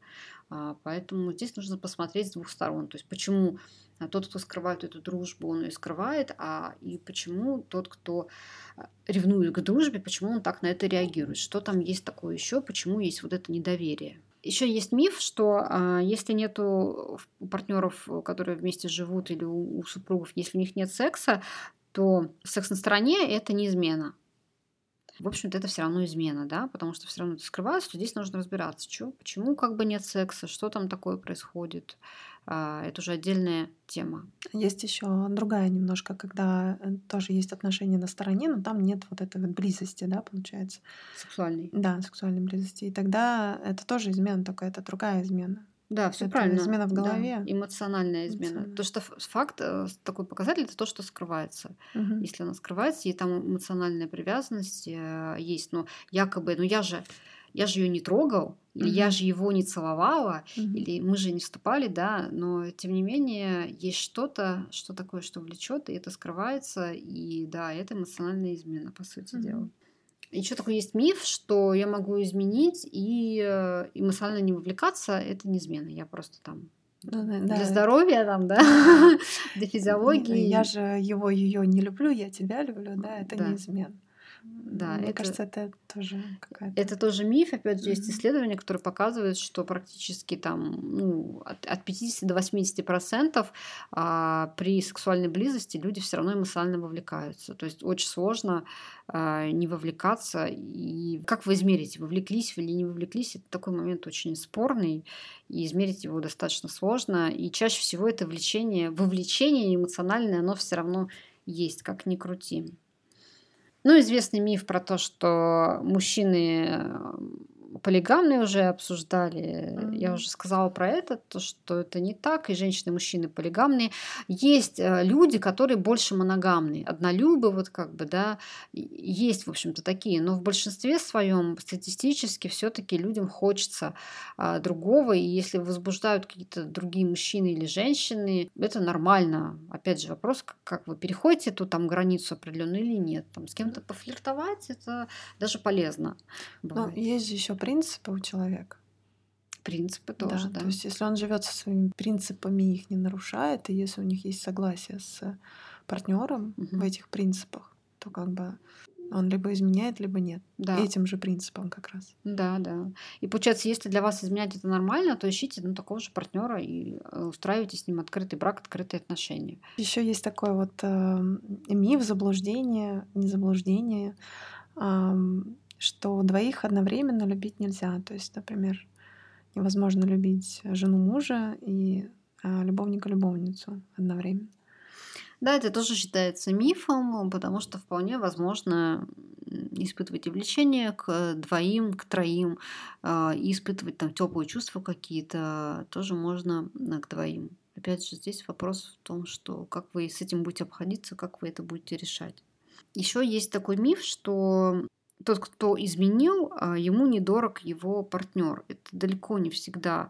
А, поэтому здесь нужно посмотреть с двух сторон. То есть почему а, тот, кто скрывает эту дружбу, он ее скрывает, а и почему тот, кто э, ревнует к дружбе, почему он так на это реагирует. Что там есть такое еще, почему есть вот это недоверие. Еще есть миф, что а, если нету партнеров, которые вместе живут, или у, у супругов, если у них нет секса, то секс на стороне это не измена. В общем-то, это все равно измена, да, потому что все равно это скрывается, что здесь нужно разбираться, что, почему как бы нет секса, что там такое происходит, это уже отдельная тема. Есть еще другая немножко, когда э, тоже есть отношения на стороне, но там нет вот этой вот близости, да, получается. Сексуальной. Да, сексуальной близости. И тогда это тоже измена, только это другая измена. Да, все Это правильно. измена в Да, голове. эмоциональная измена. Эмоциональная. То, что факт, э, такой показатель, это то, что скрывается. Мгм. Если она скрывается, и там эмоциональная привязанность э, есть, но якобы, ну я же, я же ее не трогал, или я Мгм. же его не целовала, Мгм. или мы же не вступали, да, но тем не менее есть что-то, что такое, что влечет, и это скрывается, и да, это эмоциональная измена, по сути Мгм. дела. Еще такой есть миф, что я могу изменить и э, эмоционально не вовлекаться, это не измена, я просто там да, для да. здоровья там, да, для Я физиологии. же его, ее не люблю, я тебя люблю, да, это Да. не измена. Да, Мне это- кажется, это тоже какая-то... Это тоже миф, опять же, есть Мгм. исследования, которые показывают, что практически там ну, от, от 50 до 80 процентов а, при сексуальной близости люди все равно эмоционально вовлекаются. То есть очень сложно а, не вовлекаться. И как вы измерите, вовлеклись вы или не вовлеклись, это такой момент очень спорный, и измерить его достаточно сложно. И чаще всего это влечение, вовлечение эмоциональное, оно все равно есть, как ни крути. Ну, известный миф про то, что мужчины э, полигамные уже обсуждали. Я Мгм. уже сказала про это, то, что это не так, и женщины, и мужчины полигамные. Есть э, люди, которые больше моногамные, однолюбы, вот как бы, да, есть, в общем-то, такие, но в большинстве своем статистически все-таки людям хочется а, другого, и если возбуждают какие-то другие мужчины или женщины, это нормально. Опять же, вопрос, как, как вы переходите эту там границу определенную или нет. Там, с кем-то пофлиртовать, это даже полезно. Ну, бывает. есть же еще принципы у человека. Принципы тоже, да. То есть, если он живет со своими принципами, их не нарушает, и если у них есть согласие с партнером Мгм. в этих принципах, то как бы он либо изменяет, либо нет. Да. Этим же принципом как раз. Да, да. И получается, если для вас изменять это нормально, то ищите ну, такого же партнера и э, устраивайте с ним открытый брак, открытые отношения. Еще есть такой вот э, миф, заблуждение, не заблуждение, ам, что двоих одновременно любить нельзя. То есть, например, невозможно любить жену мужа и а, любовника-любовницу одновременно. Да, это тоже считается мифом, потому что вполне возможно испытывать и влечение к двоим, к троим, а, и испытывать там теплые чувства какие-то тоже можно а, к двоим. Опять же, здесь вопрос в том, что как вы с этим будете обходиться, как вы это будете решать. Еще есть такой миф, что тот, кто изменил, а, ему недорог его партнер. Это далеко не всегда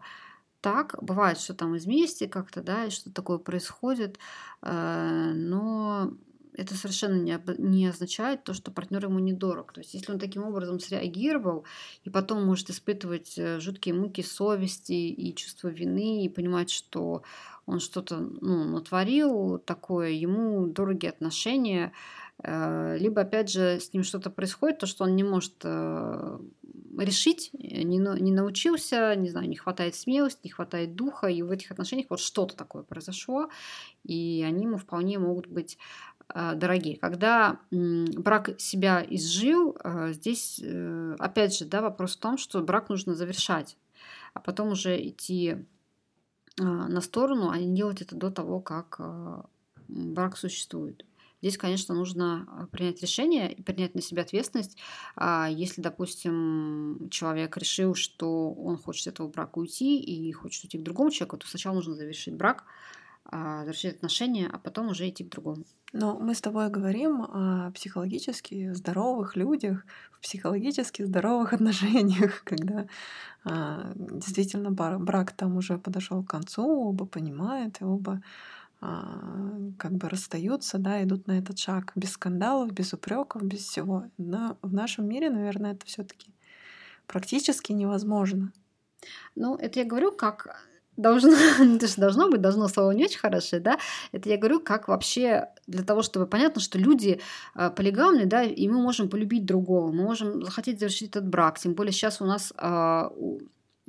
так. Бывает, что там из как-то, да, и что такое происходит, э, но это совершенно не, не означает то, что партнер ему недорог. То есть, если он таким образом среагировал и потом может испытывать э, жуткие муки совести и чувство вины и понимать, что он что-то ну, натворил такое, ему дорогие отношения, либо, опять же, с ним что-то происходит, то, что он не может э, решить, э, не, не научился, не знаю, не хватает смелости, не хватает духа, и в этих отношениях вот что-то такое произошло, и они ему вполне могут быть э, дорогие. Когда брак себя изжил, э, здесь, э, опять же, да, вопрос в том, что брак нужно завершать, а потом уже идти э, на сторону, а не делать это до того, как э, брак существует. Здесь, конечно, нужно а, принять решение и принять на себя ответственность. А Если, допустим, человек решил, что он хочет этого брака уйти и хочет уйти к другому человеку, то сначала нужно завершить брак, а, завершить отношения, а потом уже идти к другому. Но мы с тобой говорим о психологически здоровых людях, в психологически здоровых отношениях, когда действительно брак там уже подошел к концу, оба понимают, и оба как бы расстаются, да, идут на этот шаг без скандалов, без упреков, без всего. Но в нашем мире, наверное, это все-таки практически невозможно. Ну, это я говорю, как должно, же должно быть, должно слово не очень хорошее, да, это я говорю, как вообще для того, чтобы понятно, что люди э, полигамны, да, и мы можем полюбить другого, мы можем захотеть завершить этот брак, тем более сейчас у нас а,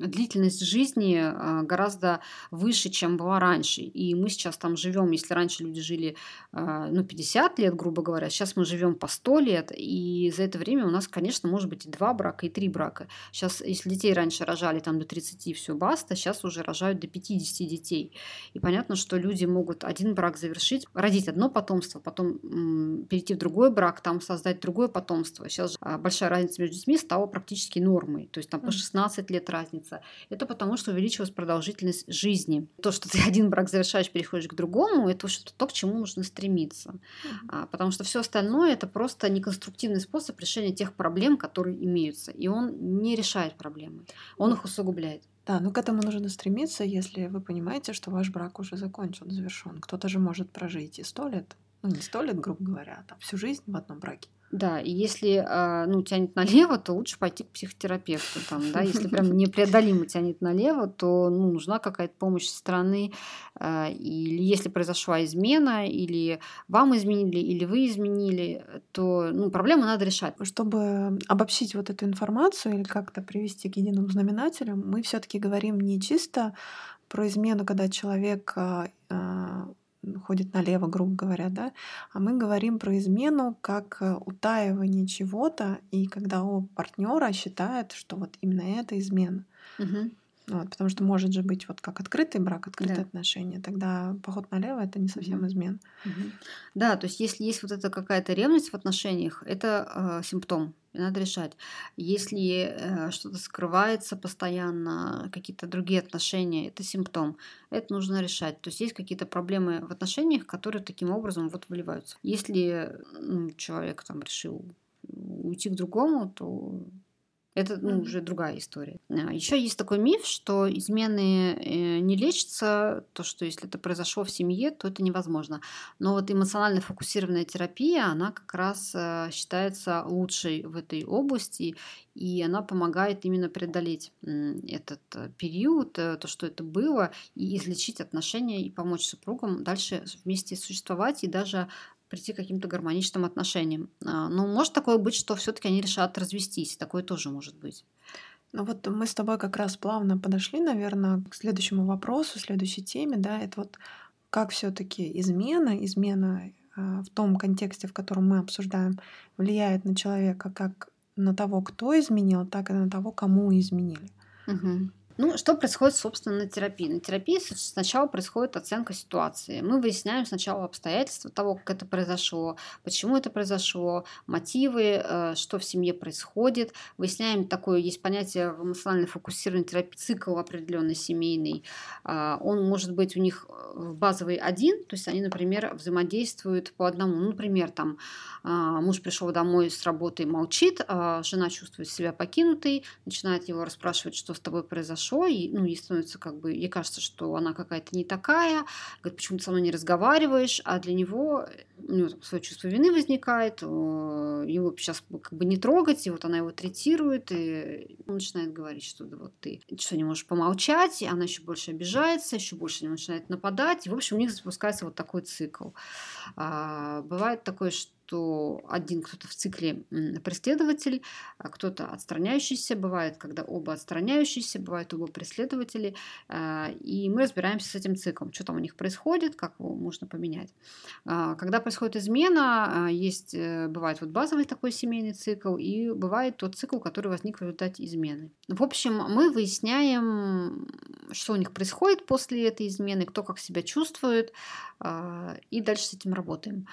длительность жизни а, гораздо выше, чем была раньше. И мы сейчас там живем, если раньше люди жили а, ну, 50 лет, грубо говоря, сейчас мы живем по 100 лет, и за это время у нас, конечно, может быть и два брака, и три брака. Сейчас, если детей раньше рожали там до 30, все баста, сейчас уже рожают до 50 детей. И понятно, что люди могут один брак завершить, родить одно потомство, потом м, перейти в другой брак, там создать другое потомство. Сейчас же, а, большая разница между детьми стала практически нормой. То есть там по Мгм. 16 лет разница, стремиться? Это потому, что увеличилась продолжительность жизни. То, что ты один брак завершаешь, переходишь к другому, это что-то то, к чему нужно стремиться. Mm-hmm. потому что все остальное это просто неконструктивный способ решения тех проблем, которые имеются. И он не решает проблемы, он их усугубляет. Да, ну к этому нужно стремиться, если вы понимаете, что ваш брак уже закончен, завершен. Кто-то же может прожить и сто лет, ну не сто лет, грубо говоря, а там всю жизнь в одном браке. Да, и если а, ну, тянет налево, то лучше пойти к психотерапевту. Там, да? Если прям непреодолимо тянет налево, то ну, нужна какая-то помощь со стороны. А, или если произошла измена, или вам изменили, или вы изменили, то ну, проблему надо решать. Чтобы обобщить вот эту информацию или как-то привести к единому знаменателю, мы все-таки говорим не чисто про измену, когда человек а, ходит налево, грубо говоря, да, а мы говорим про измену как э, утаивание чего-то, и когда оба партнера считают, что вот именно это измена. Угу. Вот, потому что может же быть вот как открытый брак, открытые да. отношения. Тогда поход налево это не совсем измен. Угу. Да, то есть если есть вот эта какая-то ревность в отношениях, это э, симптом, и надо решать. Если э, что-то скрывается постоянно, какие-то другие отношения, это симптом. Это нужно решать. То есть есть какие-то проблемы в отношениях, которые таким образом вот выливаются. Если ну, человек там решил уйти к другому, то это ну, уже другая история. А, Еще есть такой миф, что измены э, не лечатся, то, что если это произошло в семье, то это невозможно. Но вот эмоционально фокусированная терапия, она как раз э, считается лучшей в этой области, и она помогает именно преодолеть этот э, период, то, что это было, и излечить отношения, и помочь супругам дальше вместе существовать и даже прийти к каким-то гармоничным отношениям. А, но может такое быть, что все-таки они решат развестись. Такое тоже может быть. Ну вот мы с тобой как раз плавно подошли, наверное, к следующему вопросу, следующей теме, да, это вот как все-таки измена, измена а, в том контексте, в котором мы обсуждаем, влияет на человека как на того, кто изменил, так и на того, кому изменили. Угу. Ну, что происходит, собственно, на терапии? На терапии сначала происходит оценка ситуации. Мы выясняем сначала обстоятельства того, как это произошло, почему это произошло, мотивы, э, что в семье происходит. Выясняем такое, есть понятие в эмоционально фокусированной терапии, цикл определенный семейный. А, он может быть у них э, базовый один, то есть они, например, взаимодействуют по одному. Ну, например, там а, муж пришел домой с работы молчит, а жена чувствует себя покинутой, начинает его расспрашивать, что с тобой произошло, хорошо, и, ну, ей становится как бы, ей кажется, что она какая-то не такая, говорит, почему ты со мной не разговариваешь, а для него, у него там, свое чувство вины возникает, его сейчас как бы не трогать, и вот она его третирует, и он начинает говорить, что да, вот ты что, не можешь помолчать, и она еще больше обижается, еще больше начинает нападать, и, в общем, у них запускается вот такой цикл. А, бывает такое, что что один кто-то в цикле преследователь, а кто-то отстраняющийся, бывает, когда оба отстраняющиеся, бывают оба преследователи, а, и мы разбираемся с этим циклом, что там у них происходит, как его можно поменять. А, когда происходит измена, есть, э, бывает вот базовый такой семейный цикл, и бывает тот цикл, который возник в результате измены. В общем, мы выясняем, что у них происходит после этой измены, кто как себя чувствует, и дальше с этим работаем.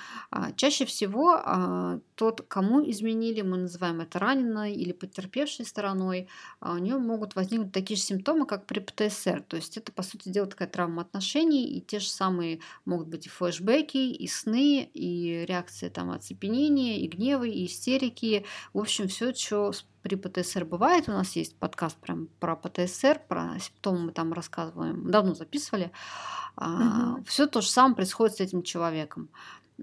Чаще всего а, тот, кому изменили, мы называем это раненой или потерпевшей стороной, а у нее могут возникнуть такие же симптомы, как при ПТСР. То есть это, по сути дела, такая травма отношений, и те же самые могут быть и флешбеки, и сны, и реакции там оцепенения, и гневы, и истерики. В общем, все, что при ПТСР бывает. У нас есть подкаст прям про ПТСР, про симптомы мы там рассказываем, давно записывали. Угу. Все то же самое происходит с этим человеком.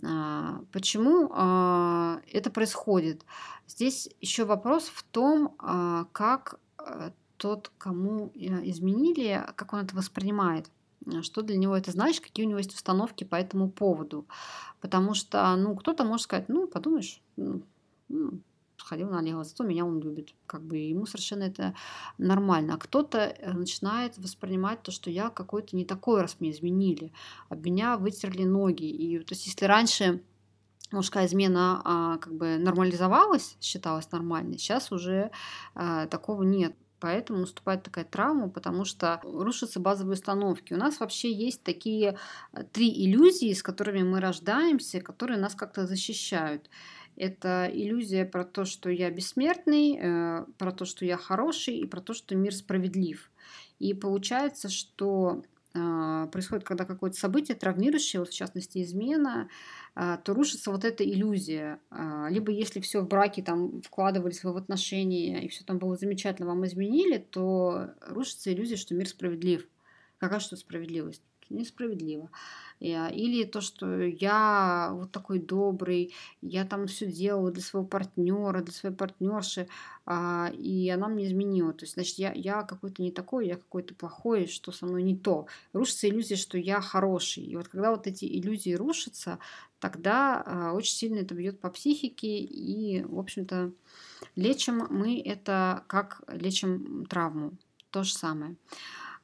А, почему а, это происходит? Здесь еще вопрос в том, а, как э, тот, кому э, изменили, как он это воспринимает что для него это значит, какие у него есть установки по этому поводу. Потому что, ну, кто-то может сказать, ну, подумаешь, ну, сходил налево, зато меня он любит. Как бы ему совершенно это нормально. А кто-то э, начинает воспринимать то, что я какой-то не такой, раз мне изменили. Об меня вытерли ноги. И то есть если раньше мужская измена а, как бы нормализовалась, считалась нормальной, сейчас уже а, такого нет. Поэтому наступает такая травма, потому что рушатся базовые установки. У нас вообще есть такие э, три иллюзии, с которыми мы рождаемся, которые нас как-то защищают. Это иллюзия про то, что я бессмертный, э, про то, что я хороший и про то, что мир справедлив. И получается, что а, происходит, когда какое-то событие травмирующее, вот в частности измена, а, то рушится вот эта иллюзия. Либо если все в браке там вкладывались в отношения и все там было замечательно, вам изменили, то рушится иллюзия, что мир справедлив. Какая что справедливость? Несправедливо. Или то, что я вот такой добрый, я там все делаю для своего партнера, для своей партнерши, а, и она мне изменила. То есть, значит, я, я какой-то не такой, я какой-то плохой, что со мной не то. Рушится иллюзия, что я хороший. И вот когда вот эти иллюзии рушатся, тогда а, очень сильно это бьет по психике, и, в общем-то, лечим мы это как лечим травму. То же самое.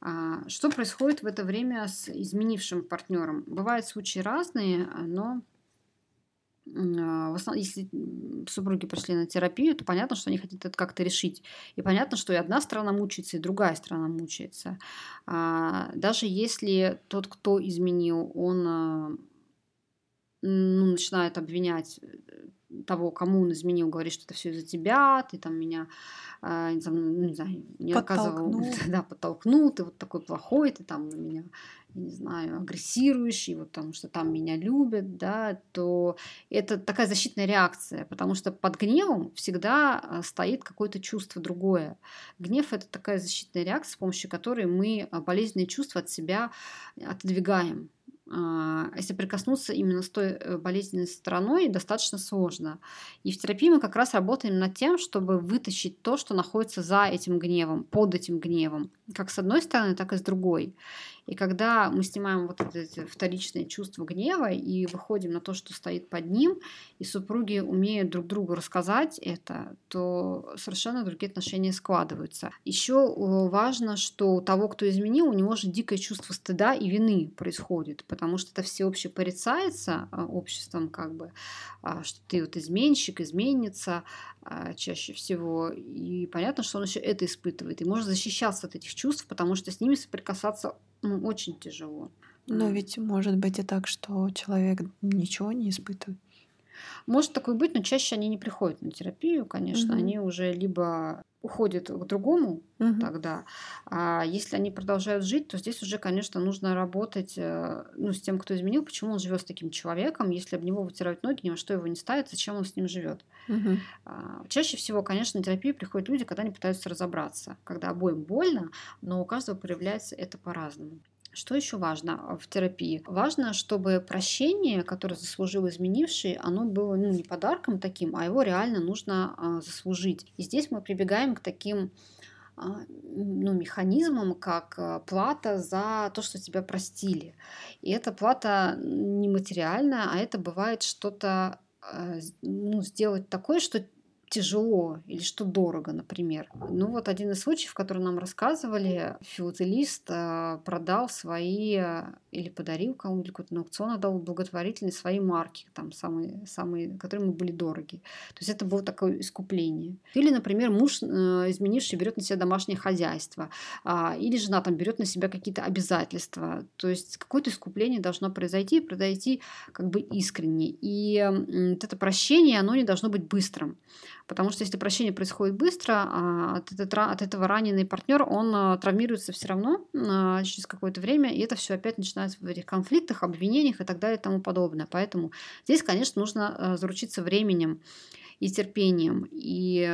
А, что происходит в это время с изменившим партнером? Бывают случаи разные, но а, в основном, если супруги пришли на терапию, то понятно, что они хотят это как-то решить. И понятно, что и одна сторона мучается, и другая сторона мучается. А, даже если тот, кто изменил, он ну, начинает обвинять э, того, кому он изменил, говорит, что это все из-за тебя, ты там меня а, не знаю, не оказывал, да, подтолкнул, ты вот такой плохой, ты там на меня, я не знаю, агрессирующий, вот потому что там меня любят, да, то это такая защитная реакция, потому что под гневом всегда а, стоит какое-то чувство другое. Гнев — это такая защитная реакция, с помощью которой мы а, болезненные чувства от себя отодвигаем. А, если прикоснуться именно с той э, болезненной стороной, достаточно сложно. И в терапии мы как раз работаем над тем, чтобы вытащить то, что находится за этим гневом, под этим гневом, как с одной стороны, так и с другой. И когда мы снимаем вот эти вторичные чувства гнева и выходим на то, что стоит под ним, и супруги умеют друг другу рассказать это, то совершенно другие отношения складываются. Еще э, важно, что у того, кто изменил, у него же дикое чувство стыда и вины происходит, потому что это всеобще порицается а, обществом, как бы, а, что ты вот изменщик, изменница а, чаще всего. И понятно, что он еще это испытывает. И может защищаться от этих чувств, потому что с ними соприкасаться ну, очень тяжело. Но ведь может быть и так, что человек ничего не испытывает. Может такое быть, но чаще они не приходят на терапию, конечно. Угу. Они уже либо уходят к другому угу. тогда. А если они продолжают жить, то здесь уже, конечно, нужно работать э, ну, с тем, кто изменил, почему он живет с таким человеком, если об него вытирают ноги, ни во что его не ставит, зачем он с ним живет. Угу. А, чаще всего, конечно, на терапию приходят люди, когда они пытаются разобраться, когда обоим больно, но у каждого проявляется это по-разному. Что еще важно в терапии? Важно, чтобы прощение, которое заслужил изменивший, оно было ну, не подарком таким, а его реально нужно а, заслужить. И здесь мы прибегаем к таким а, ну, механизмам, как а, плата за то, что тебя простили. И эта плата не материальная, а это бывает что-то а, ну, сделать такое, что тяжело или что дорого, например. Ну вот один из случаев, который нам рассказывали, филателист э, продал свои э, или подарил кому-нибудь какой-то на аукцион, отдал благотворительные свои марки, там самые, самые, которые ему были дороги. То есть это было такое искупление. Или, например, муж, э, изменивший, берет на себя домашнее хозяйство, а, или жена там берет на себя какие-то обязательства. То есть какое-то искупление должно произойти, произойти как бы искренне. И вот это прощение, оно не должно быть быстрым. Потому что если прощение происходит быстро, а, от, этого, от этого раненый партнер, он а, травмируется все равно а, через какое-то время, и это все опять начинается в этих конфликтах, обвинениях и так далее и тому подобное. Поэтому здесь, конечно, нужно заручиться временем и терпением. И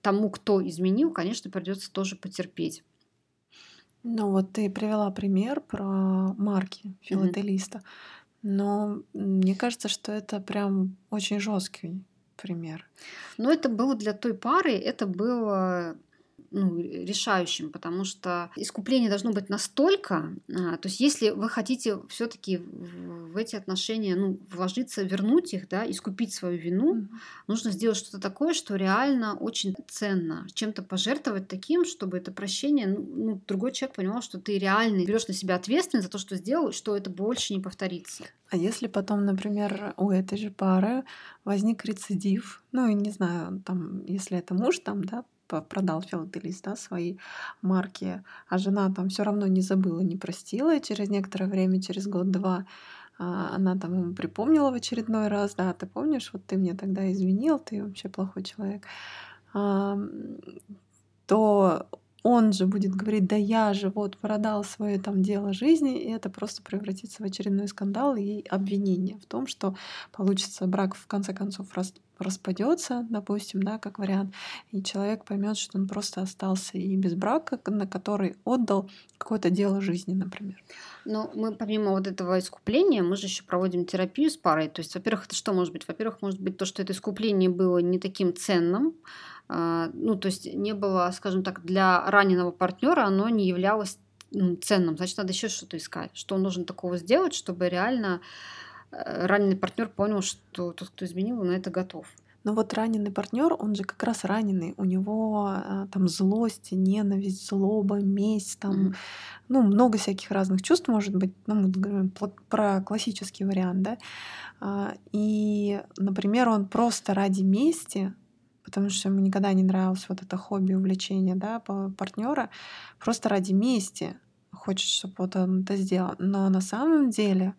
тому, кто изменил, конечно, придется тоже потерпеть. Ну вот ты привела пример про марки филателиста, mm-hmm. но мне кажется, что это прям очень жесткий пример. Но это было для той пары, это было ну, решающим, потому что искупление должно быть настолько, а, то есть если вы хотите все-таки в эти отношения ну, вложиться, вернуть их, да, искупить свою вину, mm-hmm. нужно сделать что-то такое, что реально очень ценно, чем-то пожертвовать таким, чтобы это прощение, ну, ну другой человек понимал, что ты реально берешь на себя ответственность за то, что сделал, что это больше не повторится. А если потом, например, у этой же пары возник рецидив, ну, и не знаю, там, если это муж, там, да, продал филателист, да, свои марки, а жена там все равно не забыла, не простила, и через некоторое время, через год-два а, она там ему припомнила в очередной раз, да, ты помнишь, вот ты мне тогда изменил, ты вообще плохой человек, то он же будет говорить, да я же вот продал свое там дело жизни, и это просто превратится в очередной скандал и обвинение в том, что получится брак в конце концов рас распадется, допустим, да, как вариант, и человек поймет, что он просто остался и без брака, на который отдал какое-то дело жизни, например. Но мы помимо вот этого искупления, мы же еще проводим терапию с парой. То есть, во-первых, это что может быть? Во-первых, может быть то, что это искупление было не таким ценным, ну, то есть не было, скажем так, для раненого партнера оно не являлось ну, ценным. Значит, надо еще что-то искать. Что должен такого сделать, чтобы реально э, раненый партнер понял, что тот, кто изменил, на это готов. Но вот раненый партнер, он же как раз раненый. У него а, там злость, ненависть, злоба, месть, там, mm-hmm. ну, много всяких разных чувств может быть. Ну, мы говорим про классический вариант, да. А, и, например, он просто ради мести потому что ему никогда не нравилось вот это хобби, увлечение, да, партнера, просто ради мести хочет, чтобы вот он это сделал. Но на самом деле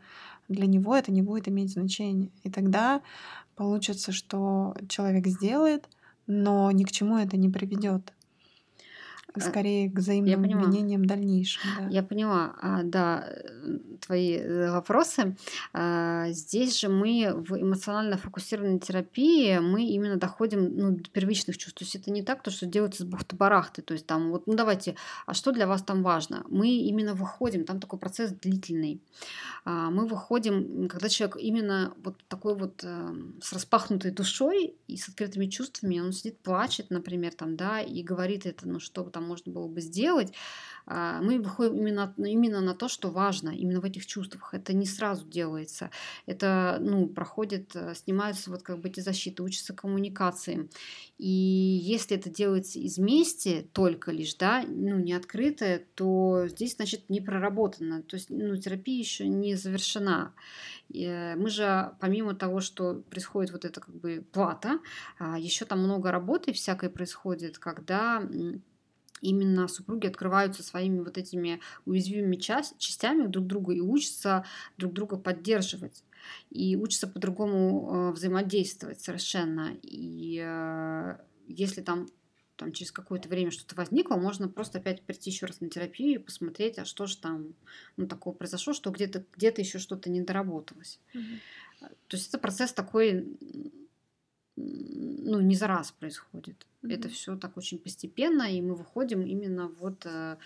для него это не будет иметь значения. И тогда получится, что человек сделает, но ни к чему это не приведет. Э, скорее к взаимным обвинениям дальнейшим. Да. Я поняла, а, да, э, твои э, вопросы. А, здесь же мы в эмоционально фокусированной терапии мы именно доходим ну, до первичных чувств. То есть это не так, то, что делается с бухты-барахты. То есть там вот, ну давайте, а что для вас там важно? Мы именно выходим, там такой процесс длительный. А, мы выходим, когда человек именно вот такой вот с распахнутой душой и с открытыми чувствами, он сидит, плачет, например, там, да, и говорит это, ну что там можно было бы сделать, а, мы выходим именно, именно на то, что важно, именно в этих чувствах. Это не сразу делается. Это, ну, проходит, э, снимаются вот как бы эти защиты, учатся коммуникации. И если это делается из мести только лишь, да, ну, не открытое, то здесь, значит, не проработано. То есть, ну, терапия еще не завершена. Э, мы же, помимо того, что происходит вот это как бы плата, а, еще там много работы всякой происходит, когда именно супруги открываются своими вот этими уязвимыми частями друг другу и учатся друг друга поддерживать. И учатся по-другому э, взаимодействовать совершенно. И э, если там там через какое-то время что-то возникло, можно просто опять прийти еще раз на терапию и посмотреть, а что же там ну, такого произошло, что где-то где еще что-то не доработалось. Mm-hmm. То есть это процесс такой ну, не за раз происходит. Mm-hmm. Это все так очень постепенно, и мы выходим именно вот э,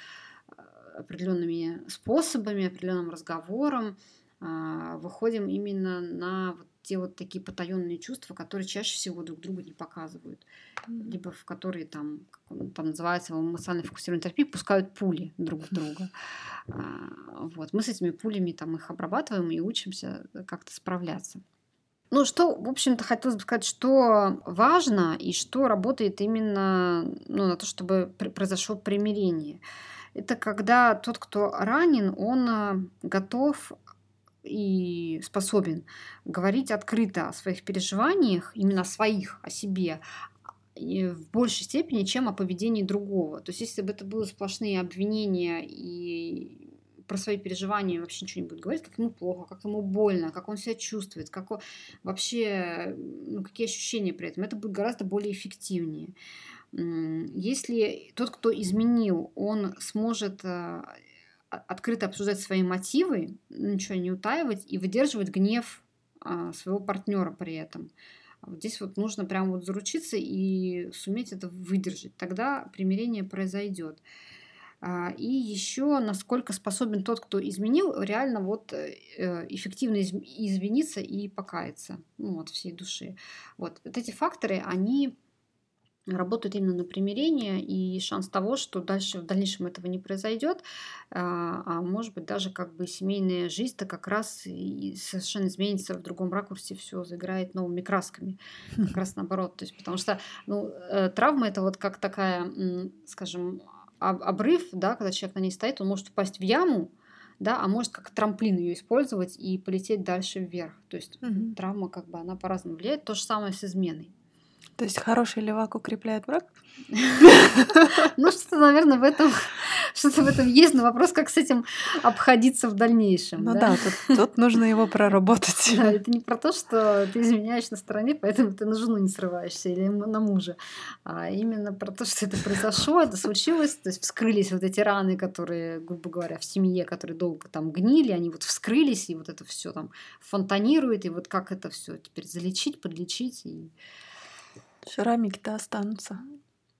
определенными способами, определенным разговором, э, выходим именно на вот те вот такие потаенные чувства, которые чаще всего друг другу не показывают, mm-hmm. либо в которые там, как там называется, в эмоциональной фокусированной терапии, пускают пули друг в друга. А, вот. Мы с этими пулями там их обрабатываем и учимся как-то справляться. Ну, что, в общем-то, хотелось бы сказать, что важно и что работает именно ну, на то, чтобы произошло примирение. Это когда тот, кто ранен, он а, готов и способен говорить открыто о своих переживаниях, именно о своих, о себе, в большей степени, чем о поведении другого. То есть, если бы это были сплошные обвинения и про свои переживания вообще ничего не будет говорить, как ему плохо, как ему больно, как он себя чувствует, как он, вообще, ну, какие ощущения при этом. Это будет гораздо более эффективнее. Если тот, кто изменил, он сможет э, открыто обсуждать свои мотивы, ничего не утаивать и выдерживать гнев а, своего партнера при этом. Вот здесь вот нужно прям вот заручиться и суметь это выдержать. Тогда примирение произойдет. А, и еще насколько способен тот, кто изменил, реально вот э, э, эффективно извиниться и покаяться ну, от всей души. Вот. вот эти факторы, они работают именно на примирение, и шанс того, что дальше в дальнейшем этого не произойдет, а, а может быть даже как бы семейная жизнь-то как раз и совершенно изменится в другом ракурсе, все заиграет новыми красками, как раз наоборот, то есть потому что ну, э, травма это вот как такая, скажем, обрыв, да, когда человек на ней стоит, он может упасть в яму, да, а может как трамплин ее использовать и полететь дальше вверх. То есть угу. травма как бы она по-разному влияет. То же самое с изменой. То есть хороший левак укрепляет брак? Ну, что-то, наверное, в этом что-то в этом есть, но вопрос, как с этим обходиться в дальнейшем. Ну да, тут, тут нужно его проработать. Да, это не про то, что ты изменяешь на стороне, поэтому ты на жену не срываешься или на мужа, а именно про то, что это произошло, это случилось, то есть вскрылись вот эти раны, которые, грубо говоря, в семье, которые долго там гнили, они вот вскрылись, и вот это все там фонтанирует, и вот как это все теперь залечить, подлечить и Шрамики-то останутся.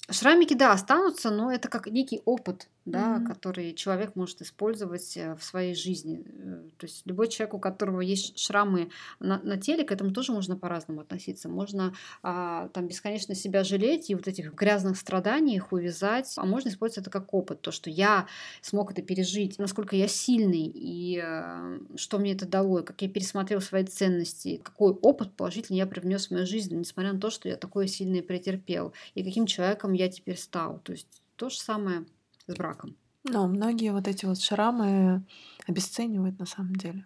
Шрамики, да, останутся, но это как некий опыт да, mm-hmm. который человек может использовать э, в своей жизни. Э, то есть любой человек, у которого есть шрамы на, на теле, к этому тоже можно по-разному относиться. Можно а, там бесконечно себя жалеть и вот этих грязных страданиях увязать, а можно использовать это как опыт, то, что я смог это пережить, насколько я сильный и а, что мне это дало, как я пересмотрел свои ценности, какой опыт положительный я привнес в мою жизнь, несмотря на то, что я такое сильное претерпел, и каким человеком я теперь стал. То есть то же самое с браком. Но многие вот эти вот шрамы обесценивают на самом деле.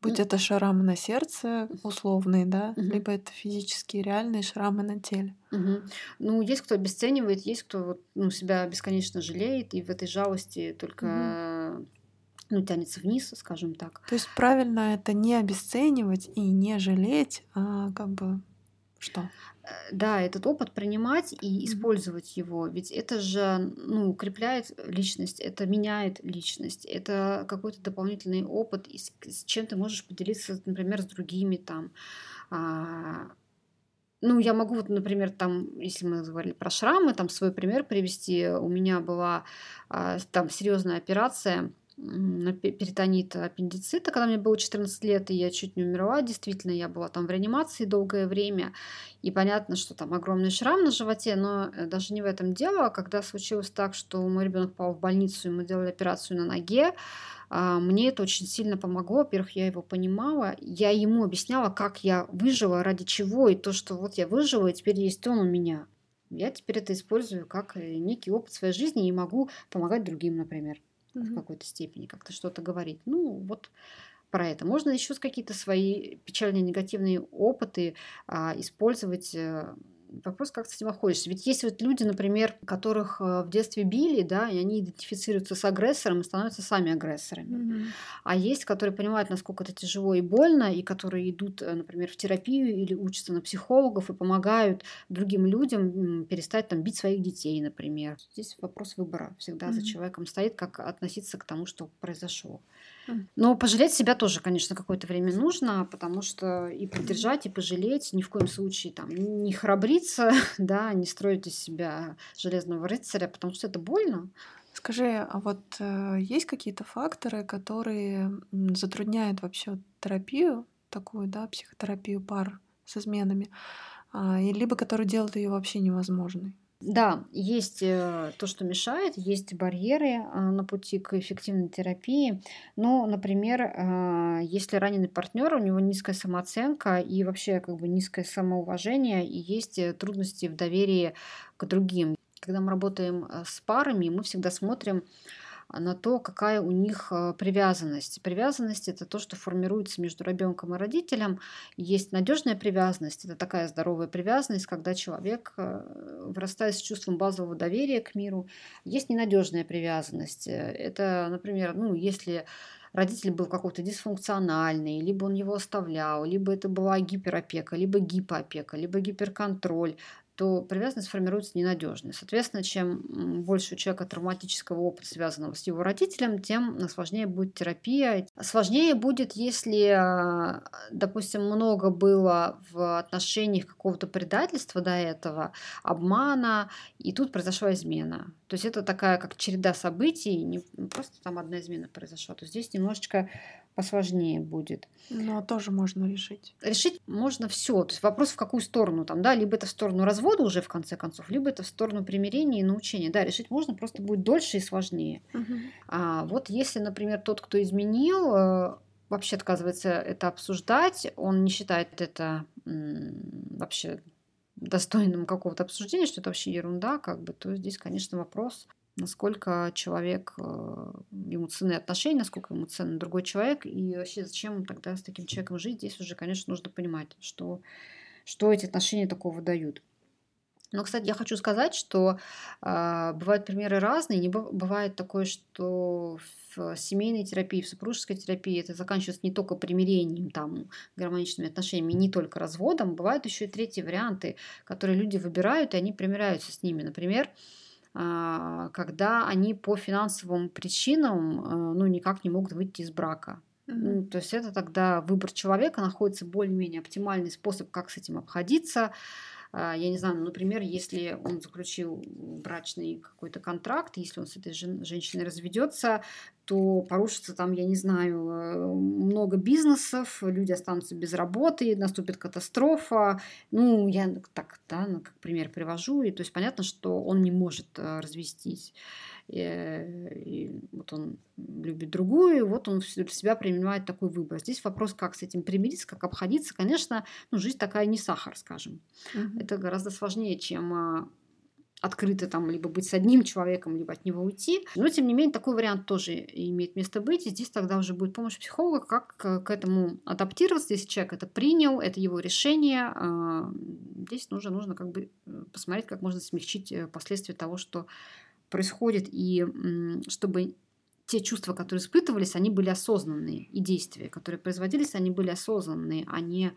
Будь это шрамы на сердце условные, да, угу. либо это физические реальные шрамы на теле. Угу. Ну, есть кто обесценивает, есть кто вот, ну, себя бесконечно жалеет, и в этой жалости только угу. ну, тянется вниз, скажем так. То есть правильно это не обесценивать и не жалеть, а как бы что? Э, да, этот опыт принимать и использовать его, ведь это же ну, укрепляет личность, это меняет личность, это какой-то дополнительный опыт, с, с чем ты можешь поделиться, например, с другими там. А, ну, я могу, вот, например, там, если мы говорили про шрамы, там свой пример привести. У меня была а, там серьезная операция перитонит аппендицита, когда мне было 14 лет, и я чуть не умерла. Действительно, я была там в реанимации долгое время. И понятно, что там огромный шрам на животе, но э, даже не в этом дело. Когда случилось так, что мой ребенок попал в больницу, и мы делали операцию на ноге, а, мне это очень сильно помогло. Во-первых, я его понимала. Я ему объясняла, как я выжила, ради чего, и то, что вот я выжила, и теперь есть он у меня. Я теперь это использую как э, некий опыт своей жизни и могу помогать другим, например угу. в какой-то степени, как-то что-то говорить. Ну, вот про это. Можно еще какие-то свои печальные негативные опыты а, использовать. Вопрос, как с этим обходишься. Ведь есть вот люди, например, которых э, в детстве били, да, и они идентифицируются с агрессором и становятся сами агрессорами. Mm-hmm. А есть, которые понимают, насколько это тяжело и больно, и которые идут, э, например, в терапию или учатся на психологов и помогают другим людям перестать там бить своих детей, например. Здесь вопрос выбора всегда mm-hmm. за человеком стоит, как относиться к тому, что произошло. Но пожалеть себя тоже, конечно, какое-то время нужно, потому что и поддержать, и пожалеть, ни в коем случае там не храбриться, да, не строить из себя железного рыцаря, потому что это больно. Скажи, а вот э, есть какие-то факторы, которые затрудняют вообще терапию, такую, да, психотерапию пар с изменами, э, либо которые делают ее вообще невозможной? Да, есть э, то, что мешает, есть барьеры а, на пути к эффективной терапии. Ну, например, а, если раненый партнер, у него низкая самооценка и вообще как бы низкое самоуважение, и есть э, трудности в доверии к другим. Когда мы работаем э, с парами, мы всегда смотрим, на то, какая у них э, привязанность. Привязанность это то, что формируется между ребенком и родителем. Есть надежная привязанность, это такая здоровая привязанность, когда человек э, вырастает с чувством базового доверия к миру. Есть ненадежная привязанность. Это, например, ну, если родитель был какой-то дисфункциональный, либо он его оставлял, либо это была гиперопека, либо гипоопека, либо гиперконтроль, то привязанность формируется ненадежной. Соответственно, чем больше у человека травматического опыта, связанного с его родителем, тем сложнее будет терапия. Сложнее будет, если, а, допустим, много было в отношениях какого-то предательства до этого, обмана, и тут произошла измена. То есть это такая как череда событий, не просто там одна измена произошла. То здесь немножечко посложнее будет. Но тоже можно решить. Решить можно все. То есть вопрос в какую сторону там, да, либо это в сторону развода уже в конце концов, либо это в сторону примирения и научения. Да, решить можно, просто будет дольше и сложнее. Угу. А вот если, например, тот, кто изменил, э, вообще отказывается это обсуждать, он не считает это вообще достойным какого-то обсуждения, что это вообще ерунда, как бы, то здесь, конечно, вопрос насколько человек, э, ему ценны отношения, насколько ему ценен другой человек, и вообще зачем тогда с таким человеком жить, здесь уже, конечно, нужно понимать, что, что эти отношения такого дают. Но, кстати, я хочу сказать, что э, бывают примеры разные. Не бывает такое, что в семейной терапии, в супружеской терапии это заканчивается не только примирением, там, гармоничными отношениями, не только разводом. Бывают еще и третьи варианты, которые люди выбирают, и они примиряются с ними. Например, э, когда они по финансовым причинам э, ну, никак не могут выйти из брака. Mm-hmm. То есть это тогда выбор человека, находится более-менее оптимальный способ, как с этим обходиться. А, я не знаю, ну, например, если он заключил брачный какой-то контракт, если он с этой жен- женщиной разведется, то порушится там, я не знаю, э, много бизнесов, люди останутся без работы, наступит катастрофа. Ну, я так, да, ну, как пример привожу, и то есть понятно, что он не может э, развестись. Э, и вот он любит другую, и вот он для себя принимает такой выбор. Здесь вопрос, как с этим примириться, как обходиться. Конечно, ну, жизнь такая не сахар, скажем. Угу. Это гораздо сложнее, чем а, открыто там либо быть с одним человеком, либо от него уйти. Но, тем не менее, такой вариант тоже имеет место быть. И здесь тогда уже будет помощь психолога, как к этому адаптироваться. Если человек это принял, это его решение, а, здесь нужно, нужно как бы э, посмотреть, как можно смягчить э, последствия того, что происходит, и чтобы те чувства, которые испытывались, они были осознанные, и действия, которые производились, они были осознанные, а не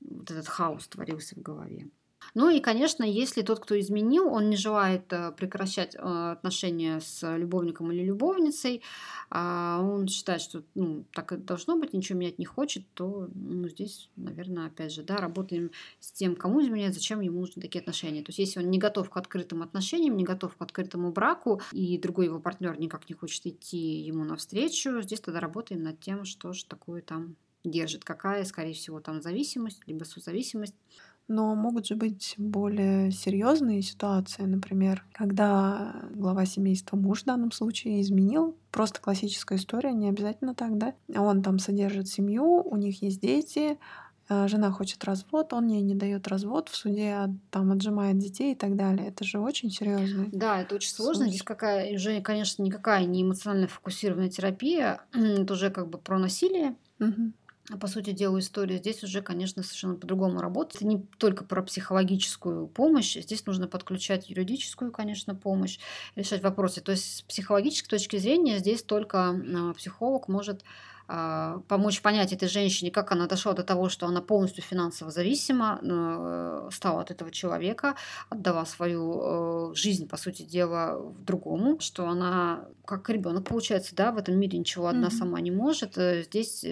вот этот хаос творился в голове. Ну и, конечно, если тот, кто изменил, он не желает э, прекращать э, отношения с любовником или любовницей, а он считает, что ну, так и должно быть, ничего менять не хочет, то ну, здесь, наверное, опять же, да, работаем с тем, кому изменять, зачем ему нужны такие отношения. То есть если он не готов к открытым отношениям, не готов к открытому браку, и другой его партнер никак не хочет идти ему навстречу, здесь тогда работаем над тем, что же такое там держит, какая, скорее всего, там зависимость, либо созависимость. Но могут же быть более серьезные ситуации, например, когда глава семейства, муж в данном случае, изменил. Просто классическая история, не обязательно так, да? Он там содержит семью, у них есть дети, а жена хочет развод, он ей не дает развод, в суде там отжимает детей и так далее. Это же очень серьезно. Да, это очень сложно. Здесь какая уже, конечно, никакая не эмоционально фокусированная терапия, это уже как бы про насилие. Угу по сути дела, история здесь уже, конечно, совершенно по-другому работает. Это не только про психологическую помощь, здесь нужно подключать юридическую, конечно, помощь, решать вопросы. То есть с психологической точки зрения здесь только а, психолог может а, помочь понять этой женщине, как она дошла до того, что она полностью финансово зависима, э, стала от этого человека, отдала свою э, жизнь, по сути дела, другому, что она как ребенок получается, да, в этом мире ничего одна mm-hmm. сама не может. Э, здесь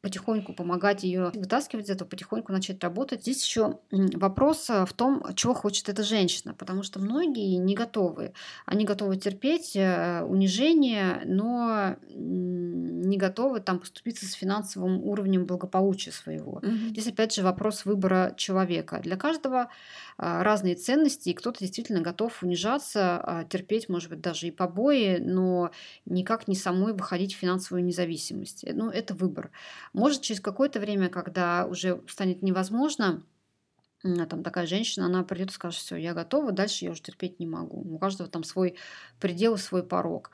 потихоньку помогать ее вытаскивать из этого, потихоньку начать работать. Здесь еще вопрос в том, чего хочет эта женщина, потому что многие не готовы. Они готовы терпеть унижение, но не готовы там поступиться с финансовым уровнем благополучия своего. Mm-hmm. Здесь опять же вопрос выбора человека. Для каждого а, разные ценности, и кто-то действительно готов унижаться, а, терпеть, может быть, даже и побои, но никак не самой выходить в финансовую независимость. Ну, это выбор. Может, через какое-то время, когда уже станет невозможно, там такая женщина, она придет и скажет, все, я готова, дальше я уже терпеть не могу. У каждого там свой предел, свой порог.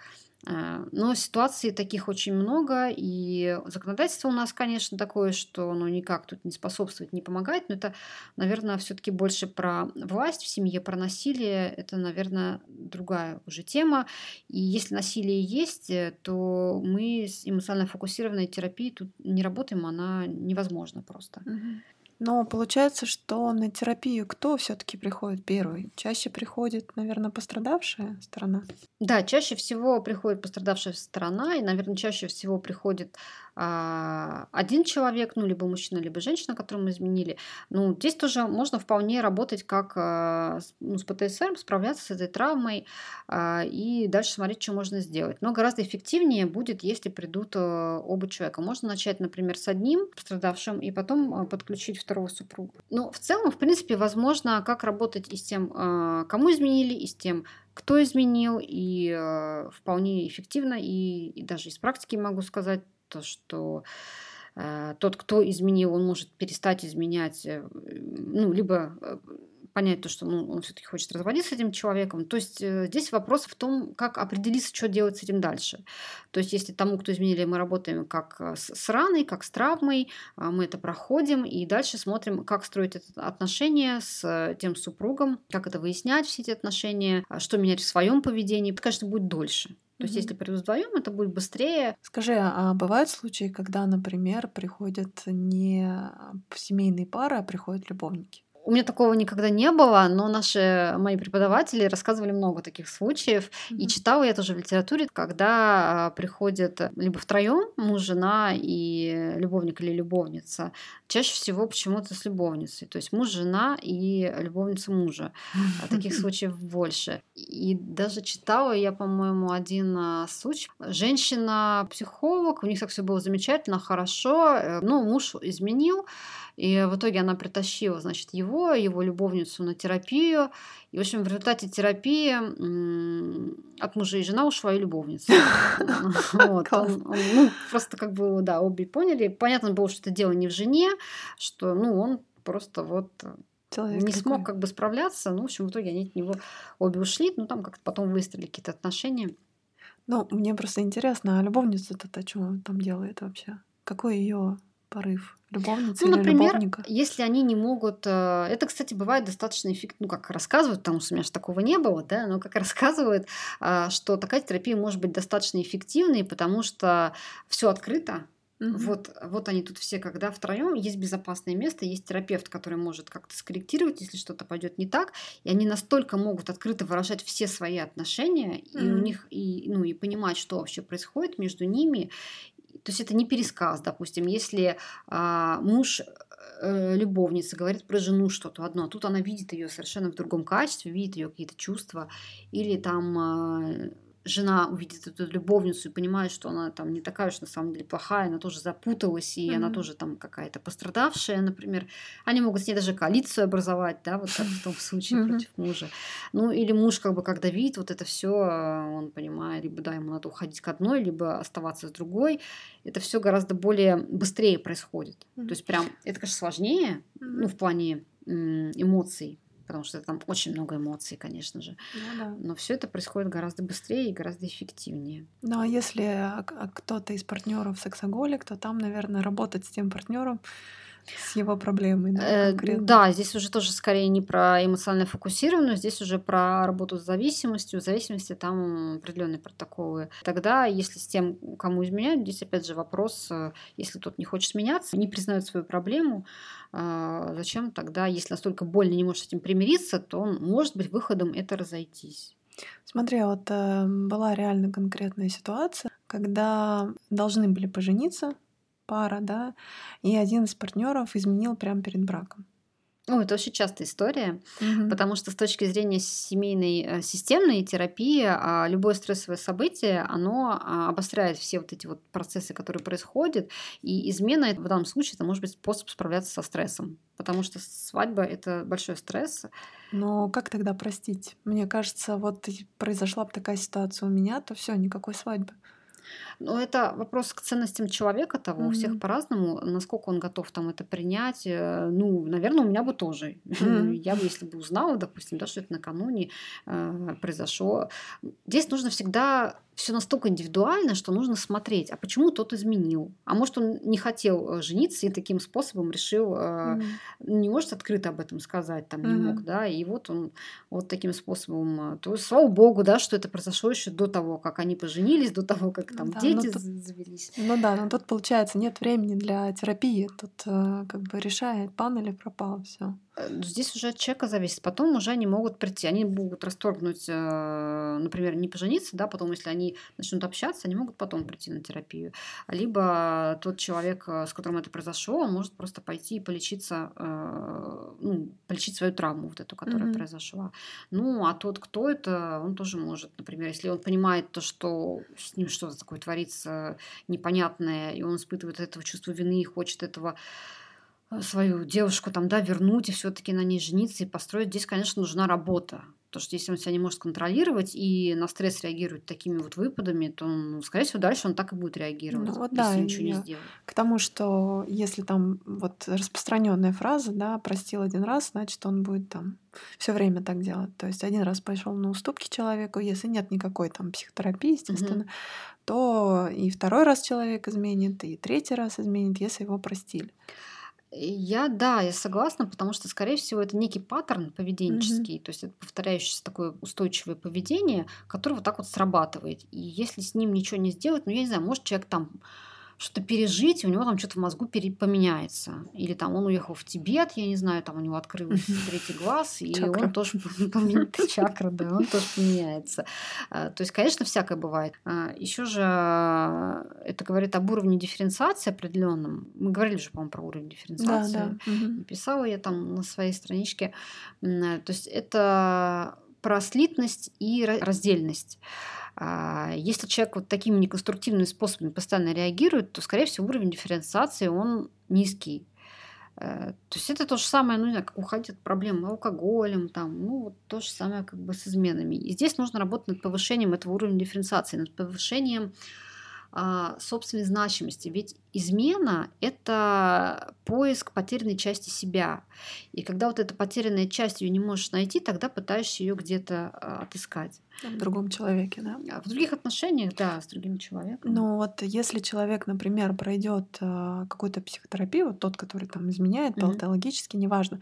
Э, но ситуаций таких очень много, и законодательство у нас, конечно, такое, что оно никак тут не способствует, не помогает, но это, наверное, все-таки больше про власть в семье, про насилие, это, наверное, другая уже тема. И если насилие есть, э, то мы с эмоционально фокусированной терапией тут не работаем, она невозможна просто. Угу. Но получается, что на терапию кто все-таки приходит первый? Чаще приходит, наверное, пострадавшая сторона. Да, чаще всего приходит пострадавшая сторона, и, наверное, чаще всего приходит один человек, ну, либо мужчина, либо женщина, которую мы изменили. Ну, здесь тоже можно вполне работать как а, ну, с ПТСР, справляться с этой травмой а, и дальше смотреть, что можно сделать. Но гораздо эффективнее будет, если придут оба человека. Можно начать, например, с одним пострадавшим и потом подключить второго супруга. Но в целом, в принципе, возможно, как работать и с тем, кому изменили, и с тем, кто изменил, и вполне эффективно, и, и даже из практики могу сказать, то, что э, тот, кто изменил, он может перестать изменять, э, ну, либо э, понять то, что ну, он все-таки хочет разводиться с этим человеком. То есть здесь вопрос в том, как определиться, что делать с этим дальше. То есть если тому, кто изменили, мы работаем как с, с раной, как с травмой, э, мы это проходим и дальше смотрим, как строить это отношения с тем супругом, как это выяснять, все эти отношения, а что менять в своем поведении. Это, конечно, будет дольше. То есть, если придут вдвоем, это будет быстрее. Скажи, а бывают случаи, когда, например, приходят не семейные пары, а приходят любовники? У меня такого никогда не было, но наши мои преподаватели рассказывали много таких случаев. Mm-hmm. И читала я тоже в литературе, когда а, приходят либо втроем муж, жена и любовник или любовница. Чаще всего почему-то с любовницей. То есть муж, жена и любовница мужа. А таких случаев больше. И даже читала я, по-моему, один а, случай. Женщина-психолог, у них так все было замечательно, хорошо. Э, ну, муж изменил. И в итоге она притащила, значит, его, его любовницу на терапию. И, в общем, в результате терапии от мужа и жена ушла и любовница. Вот. ну, просто как бы, да, обе поняли. Понятно было, что это дело не в жене, что, ну, он просто вот Человек не смог как бы справляться. Ну, в общем, в итоге они от него обе ушли. Ну, там как-то потом выстроили какие-то отношения. Ну, мне просто интересно, а любовница-то что там делает вообще? Какой ее порыв? Любовницы ну, или например, любовника? если они не могут... Э, это, кстати, бывает достаточно эффективно, ну, как рассказывают, потому что у меня же такого не было, да, но как рассказывают, а, что такая терапия может быть достаточно эффективной, потому что все открыто, Угу. Вот, вот они тут все, когда втроем есть безопасное место, есть терапевт, который может как-то скорректировать, если что-то пойдет не так, и они настолько могут открыто выражать все свои отношения, угу. и у них и ну и понимать, что вообще происходит между ними, то есть это не пересказ, допустим, если а, муж э, любовница говорит про жену что-то одно, а тут она видит ее совершенно в другом качестве, видит ее какие-то чувства, или там а, жена увидит эту любовницу и понимает, что она там не такая уж на самом деле плохая, она тоже запуталась, и mm-hmm. она тоже там какая-то пострадавшая, например. Они могут с ней даже коалицию образовать, да, вот так в том случае mm-hmm. против мужа. Ну, или муж, как бы, когда видит вот это все, он понимает, либо да, ему надо уходить к одной, либо оставаться с другой. Это все гораздо более быстрее происходит. Mm-hmm. То есть прям это, конечно, сложнее, mm-hmm. ну, в плане эмоций, потому что там очень много эмоций, конечно же. Ну, да. Но все это происходит гораздо быстрее и гораздо эффективнее. Ну а если а, а кто-то из партнеров сексоголик, то там, наверное, работать с тем партнером с его проблемой, да, э, Да, здесь уже тоже скорее не про эмоционально фокусированную, здесь уже про работу с зависимостью. В зависимости там определенные протоколы. Тогда, если с тем, кому изменяют, здесь опять же вопрос, э, если тот не хочет меняться, не признает свою проблему, э, зачем тогда, если настолько больно не может с этим примириться, то он может быть выходом это разойтись. Смотри, вот э, была реально конкретная ситуация, когда должны были пожениться, пара, да, и один из партнеров изменил прямо перед браком. Ну, это очень частая история, угу. потому что с точки зрения семейной э, системной терапии а, любое стрессовое событие, оно а, обостряет все вот эти вот процессы, которые происходят, и измена в данном случае это может быть способ справляться со стрессом, потому что свадьба это большой стресс. Но как тогда простить? Мне кажется, вот произошла бы такая ситуация у меня, то все, никакой свадьбы. Но это вопрос к ценностям человека того, у всех по-разному, насколько он готов там это принять. Э, ну, наверное, у меня бы тоже. Mm-hmm. Я бы, если бы узнала, допустим, да, что это накануне э, произошло. Здесь нужно всегда все настолько индивидуально, что нужно смотреть, а почему тот изменил? А может, он не хотел э, жениться и таким способом решил, mm-hmm. не может открыто об этом сказать, там, не mm-hmm. мог, да, и вот он вот таким способом, то слава богу, да, что это произошло еще до того, как они поженились, до того, как там да, дети тут, завелись. Ну да, но тут, получается, нет времени для терапии, тут как бы решает, пан или пропал, все. Э, здесь уже от человека зависит. Потом уже они могут прийти, они могут расторгнуть, э, например, не пожениться, да, потом, если они начнут общаться, они могут потом прийти на терапию. Либо тот человек, э, с которым это произошло, он может просто пойти и полечиться, ну, полечить свою травму, вот эту, которая mm-hmm. произошла. Ну, а тот, кто это, он тоже может, например, если он понимает то, что с ним что-то такое творится непонятное, и он испытывает этого чувство вины и хочет этого свою девушку там, да, вернуть и все-таки на ней жениться и построить. Здесь, конечно, нужна работа. Потому что если он себя не может контролировать и на стресс реагирует такими вот выпадами, то, ну, скорее всего, дальше он так и будет реагировать, ну, вот если да, ничего не сделает. К тому, что если там вот распространенная фраза, да, простил один раз, значит, он будет там все время так делать. То есть один раз пошел на уступки человеку, если нет никакой там психотерапии, естественно, угу. то и второй раз человек изменит, и третий раз изменит, если его простили. Я, да, я согласна, потому что, скорее всего, это некий паттерн поведенческий, то есть это повторяющееся такое устойчивое поведение, которое вот так вот срабатывает. И если с ним ничего не сделать, ну, я не знаю, может человек там что-то пережить, и у него там что-то в мозгу пере- поменяется. Или там он уехал в Тибет, я не знаю, там у него открылся третий глаз, и он тоже поменяется, чакра, да, он тоже поменяется. А, то есть, конечно, всякое бывает. А, Еще же а, это говорит об уровне дифференциации определенном. Мы говорили же, по-моему, про уровень дифференциации. Да, да. Писала я там на своей страничке. То есть это про слитность и раздельность. А, если человек вот такими неконструктивными способами постоянно реагирует, то, скорее всего, уровень дифференциации, он низкий. Э, то есть это то же самое, ну, как уходить от проблем алкоголем, там, ну, вот то же самое как бы с изменами. И здесь нужно работать над повышением этого уровня дифференциации, над повышением а, собственной значимости. Ведь измена — это поиск потерянной части себя. И когда вот эта потерянная часть ее не можешь найти, тогда пытаешься ее где-то а, отыскать. В другом человеке, да? А в других отношениях, да, с другим человеком. Ну вот если человек, например, пройдет какую-то психотерапию, вот тот, который там изменяет, mm-hmm. патологически, неважно,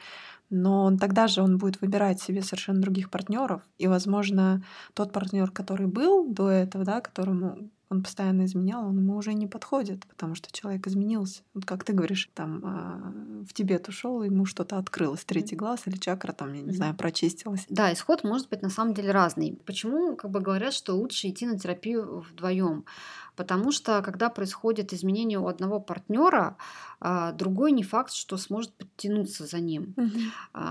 но он тогда же он будет выбирать себе совершенно других партнеров, и, возможно, тот партнер, который был до этого, да, которому он постоянно изменял, он ему уже не подходит, потому что человек изменился. Вот как ты говоришь, там э, в Тибет ушел, ему что-то открылось, третий глаз или чакра там, я не знаю, прочистилась. Да, исход может быть на самом деле разный. Почему, как бы говорят, что лучше идти на терапию вдвоем? Потому что когда происходит изменение у одного партнера, а, другой не факт, что сможет подтянуться за ним. Угу.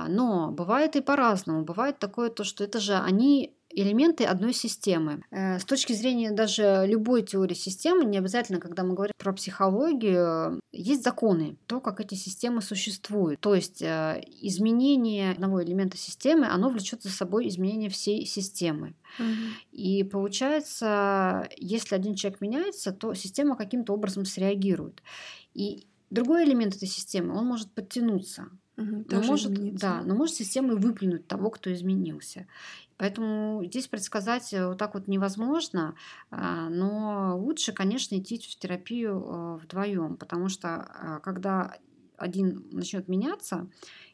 Но бывает и по-разному. Бывает такое то, что это же они элементы одной системы. Э, с точки зрения даже любой теории системы, не обязательно, когда мы говорим про психологию, есть законы, то, как эти системы существуют. То есть э, изменение одного элемента системы, оно влечет за собой изменение всей системы. Угу. И получается, если один человек меняется, то система каким-то образом среагирует. И другой элемент этой системы, он может подтянуться. Угу, но может, да, но может система выплюнуть того, кто изменился. Поэтому здесь предсказать э, вот так вот невозможно, а, но лучше, конечно, идти в терапию э, вдвоем, потому что а, когда один начнет меняться,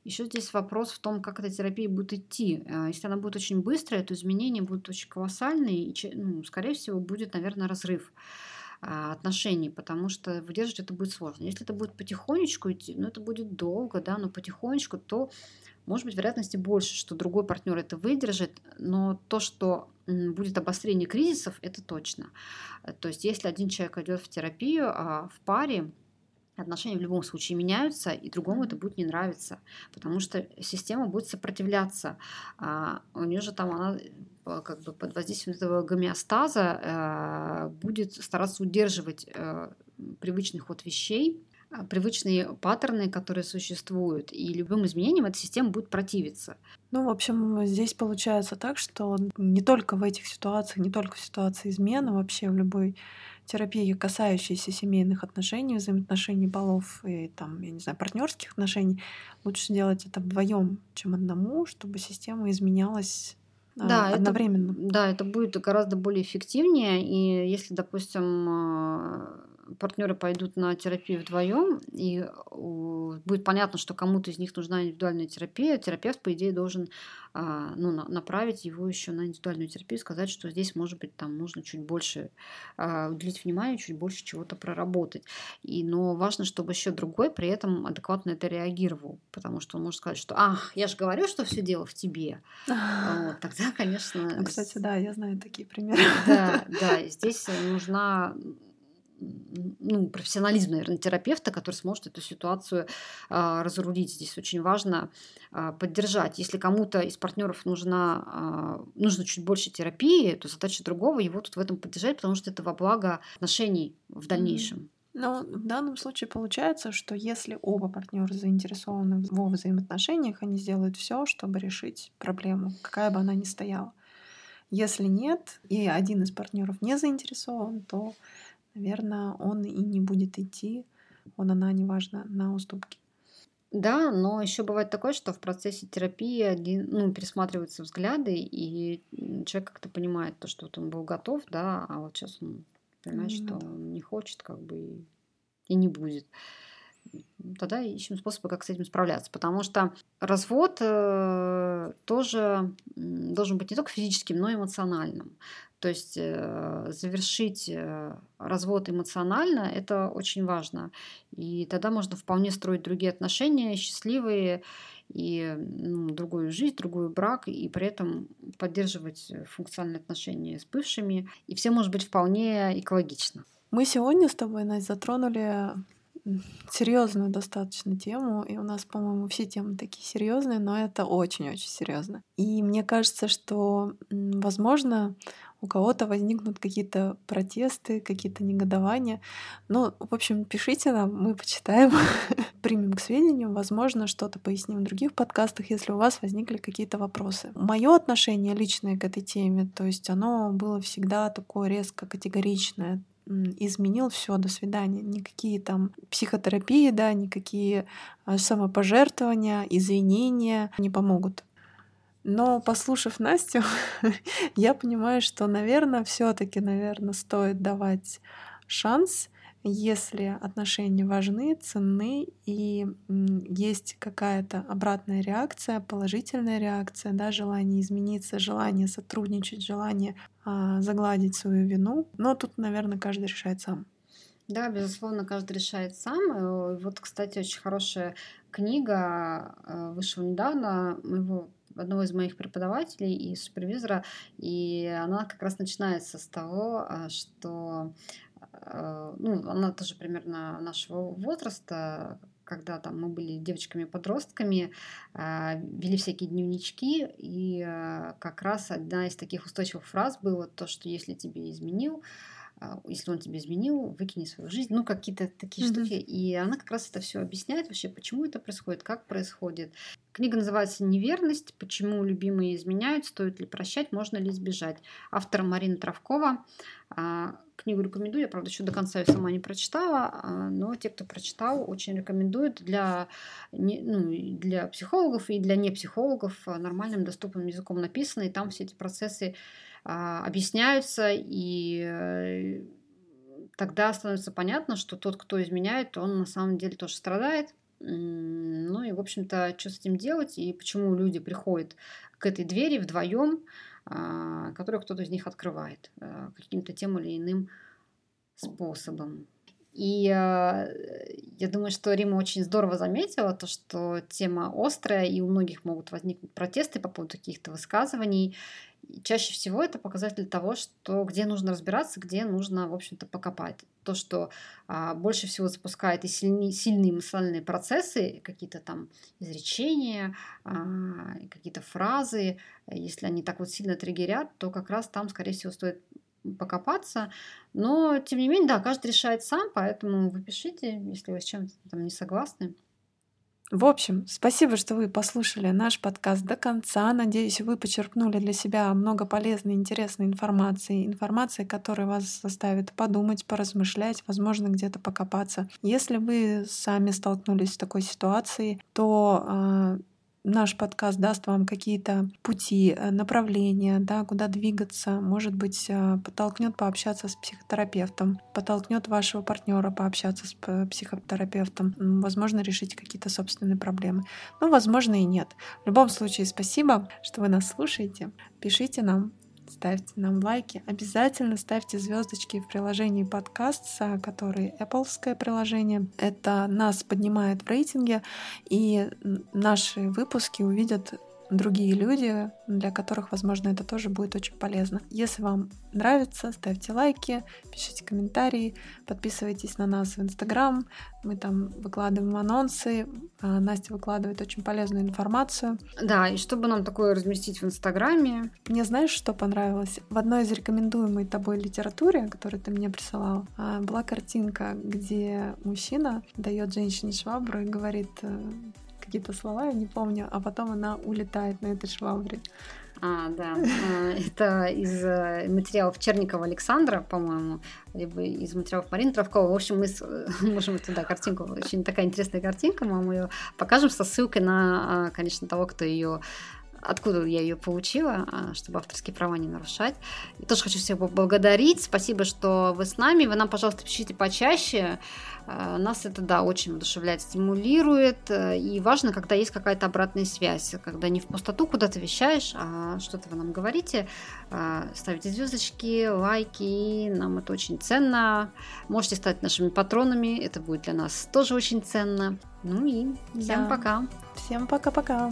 еще здесь вопрос в том, как эта терапия будет идти. А, если она будет очень быстрая, то изменения будут очень колоссальные, и, ну, скорее всего, будет, наверное, разрыв отношений, потому что выдерживать это будет сложно. Если это будет потихонечку идти, ну это будет долго, да, но потихонечку, то может быть, вероятности больше, что другой партнер это выдержит, но то, что будет обострение кризисов, это точно. Э, то есть, если один человек идет в терапию, а в паре отношения в любом случае меняются, и другому это будет не нравиться, потому что система будет сопротивляться. А у нее же там она э, как бы под воздействием этого гомеостаза э, будет стараться удерживать э, привычный ход вещей, привычные паттерны, которые существуют, и любым изменениям эта система будет противиться. Ну, в общем, здесь получается так, что не только в этих ситуациях, не только в ситуации измены, вообще в любой терапии, касающейся семейных отношений, взаимоотношений полов и там, я не знаю, партнерских отношений, лучше делать это вдвоем, чем одному, чтобы система изменялась а, да, одновременно. Это, да, это будет гораздо более эффективнее. И если, допустим, а, партнеры пойдут на терапию вдвоем, и будет понятно, что кому-то из них нужна индивидуальная терапия, терапевт, по идее, должен а, ну, направить его еще на индивидуальную терапию, сказать, что здесь, может быть, там нужно чуть больше а, уделить внимание, чуть больше чего-то проработать. И, но важно, чтобы еще другой при этом адекватно это реагировал, потому что он может сказать, что «Ах, я же говорю, что все дело в тебе». Вот, тогда, конечно... Ну, кстати, да, я знаю такие примеры. Да, да, здесь нужна ну, профессионализм, наверное, терапевта, который сможет эту ситуацию а, разрулить. Здесь очень важно а, поддержать. Если кому-то из партнеров нужна, а, нужно чуть больше терапии, то задача другого его тут в этом поддержать, потому что это во благо отношений в дальнейшем. Но в данном случае получается, что если оба партнера заинтересованы во взаимоотношениях, они сделают все, чтобы решить проблему, какая бы она ни стояла. Если нет, и один из партнеров не заинтересован, то, наверное, он и не будет идти, он, она, неважно, на уступки. Да, но еще бывает такое, что в процессе терапии один, ну, пересматриваются взгляды, и человек как-то понимает то, что вот он был готов, да, а вот сейчас он понимает, что он не хочет, как бы и, и не будет. Тогда ищем способы, как с этим справляться. Потому что развод э, тоже должен быть не только физическим, но и эмоциональным. То есть э, завершить э, развод эмоционально – это очень важно. И тогда можно вполне строить другие отношения, счастливые, и ну, другую жизнь, другой брак, и при этом поддерживать функциональные отношения с бывшими. И все может быть вполне экологично. Мы сегодня с тобой, Настя, затронули серьезную достаточно тему, и у нас, по-моему, все темы такие серьезные, но это очень-очень серьезно. И мне кажется, что, возможно, у кого-то возникнут какие-то протесты, какие-то негодования. Ну, в общем, пишите нам, мы почитаем, примем к сведению, возможно, что-то поясним в других подкастах, если у вас возникли какие-то вопросы. Мое отношение личное к этой теме, то есть оно было всегда такое резко категоричное, изменил все, до свидания. Никакие там психотерапии, да, никакие а, самопожертвования, извинения не помогут. Но послушав Настю, я понимаю, что, наверное, все-таки, наверное, стоит давать шанс, если отношения важны, ценны и есть какая-то обратная реакция, положительная реакция, да, желание измениться, желание сотрудничать, желание а, загладить свою вину. Но тут, наверное, каждый решает сам. Да, безусловно, каждый решает сам. Э, вот, кстати, очень хорошая книга э, вышла недавно моего одного из моих преподавателей и супервизора, и она как раз начинается с того, а, что а, ну, она тоже примерно нашего возраста, когда там мы были девочками-подростками, а, вели всякие дневнички, и как раз одна из таких устойчивых фраз была то, что если тебе изменил, если он тебе изменил, выкини свою жизнь, ну какие-то такие mm-hmm. штуки. И она как раз это все объясняет вообще, почему это происходит, как происходит. Книга называется «Неверность. Почему любимые изменяют, стоит ли прощать, можно ли избежать». Автор Марина Травкова. А, книгу рекомендую, я, правда, еще до конца ее сама не прочитала, а, но те, кто прочитал, очень рекомендуют для, ну, для психологов и для непсихологов нормальным доступным языком написано, и там все эти процессы а, объясняются, и э, тогда становится понятно, что тот, кто изменяет, он на самом деле тоже страдает. Ну и, в общем-то, что с этим делать, и почему люди приходят к этой двери вдвоем, а, которую кто-то из них открывает э, каким-то тем или иным способом. И я думаю, что Рима очень здорово заметила то, что тема острая, и у многих могут возникнуть протесты по поводу каких-то высказываний. Чаще всего это показатель того, что где нужно разбираться, где нужно, в общем-то, покопать. То, что а, больше всего запускает и сильные, сильные эмоциональные процессы, какие-то там изречения, а, какие-то фразы, если они так вот сильно триггерят, то как раз там, скорее всего, стоит покопаться. Но, тем не менее, да, каждый решает сам, поэтому вы пишите, если вы с чем-то там не согласны. В общем, спасибо, что вы послушали наш подкаст до конца. Надеюсь, вы почерпнули для себя много полезной, интересной информации. Информации, которая вас заставит подумать, поразмышлять, возможно, где-то покопаться. Если вы сами столкнулись с такой ситуацией, то а, наш подкаст даст вам какие-то пути, э, направления, да, куда двигаться, может быть, э, подтолкнет пообщаться с психотерапевтом, подтолкнет вашего партнера пообщаться с психотерапевтом, возможно, решить какие-то собственные проблемы. Ну, возможно, и нет. В любом случае, спасибо, что вы нас слушаете. Пишите нам ставьте нам лайки, обязательно ставьте звездочки в приложении подкаст, который Apple приложение. Это нас поднимает в рейтинге, и наши выпуски увидят другие люди, для которых, возможно, это тоже будет очень полезно. Если вам нравится, ставьте лайки, пишите комментарии, подписывайтесь на нас в Инстаграм. Мы там выкладываем анонсы, а Настя выкладывает очень полезную информацию. Да, и чтобы нам такое разместить в Инстаграме? Мне знаешь, что понравилось? В одной из рекомендуемой тобой литературе, которую ты мне присылал, а, была картинка, где мужчина дает женщине швабру и говорит э, какие-то слова, я не помню, а потом она улетает на этой швабре. А, да. А, это из э, материалов Черникова Александра, по-моему, либо из материалов Марины Травкова. В общем, мы можем туда картинку, очень такая интересная картинка, мы вам ее покажем со ссылкой на, а, конечно, того, кто ее откуда я ее получила, а, чтобы авторские права не нарушать. И тоже хочу всех поблагодарить. Спасибо, что вы с нами. Вы нам, пожалуйста, пишите почаще. А, нас это, да, очень воодушевляет, стимулирует. И важно, когда есть какая-то обратная связь, когда не в пустоту куда-то вещаешь, а что-то вы нам говорите. А, ставите звездочки, лайки. Нам это очень ценно. Можете стать нашими патронами. Это будет для нас тоже очень ценно. Ну и всем да. пока. Всем пока-пока.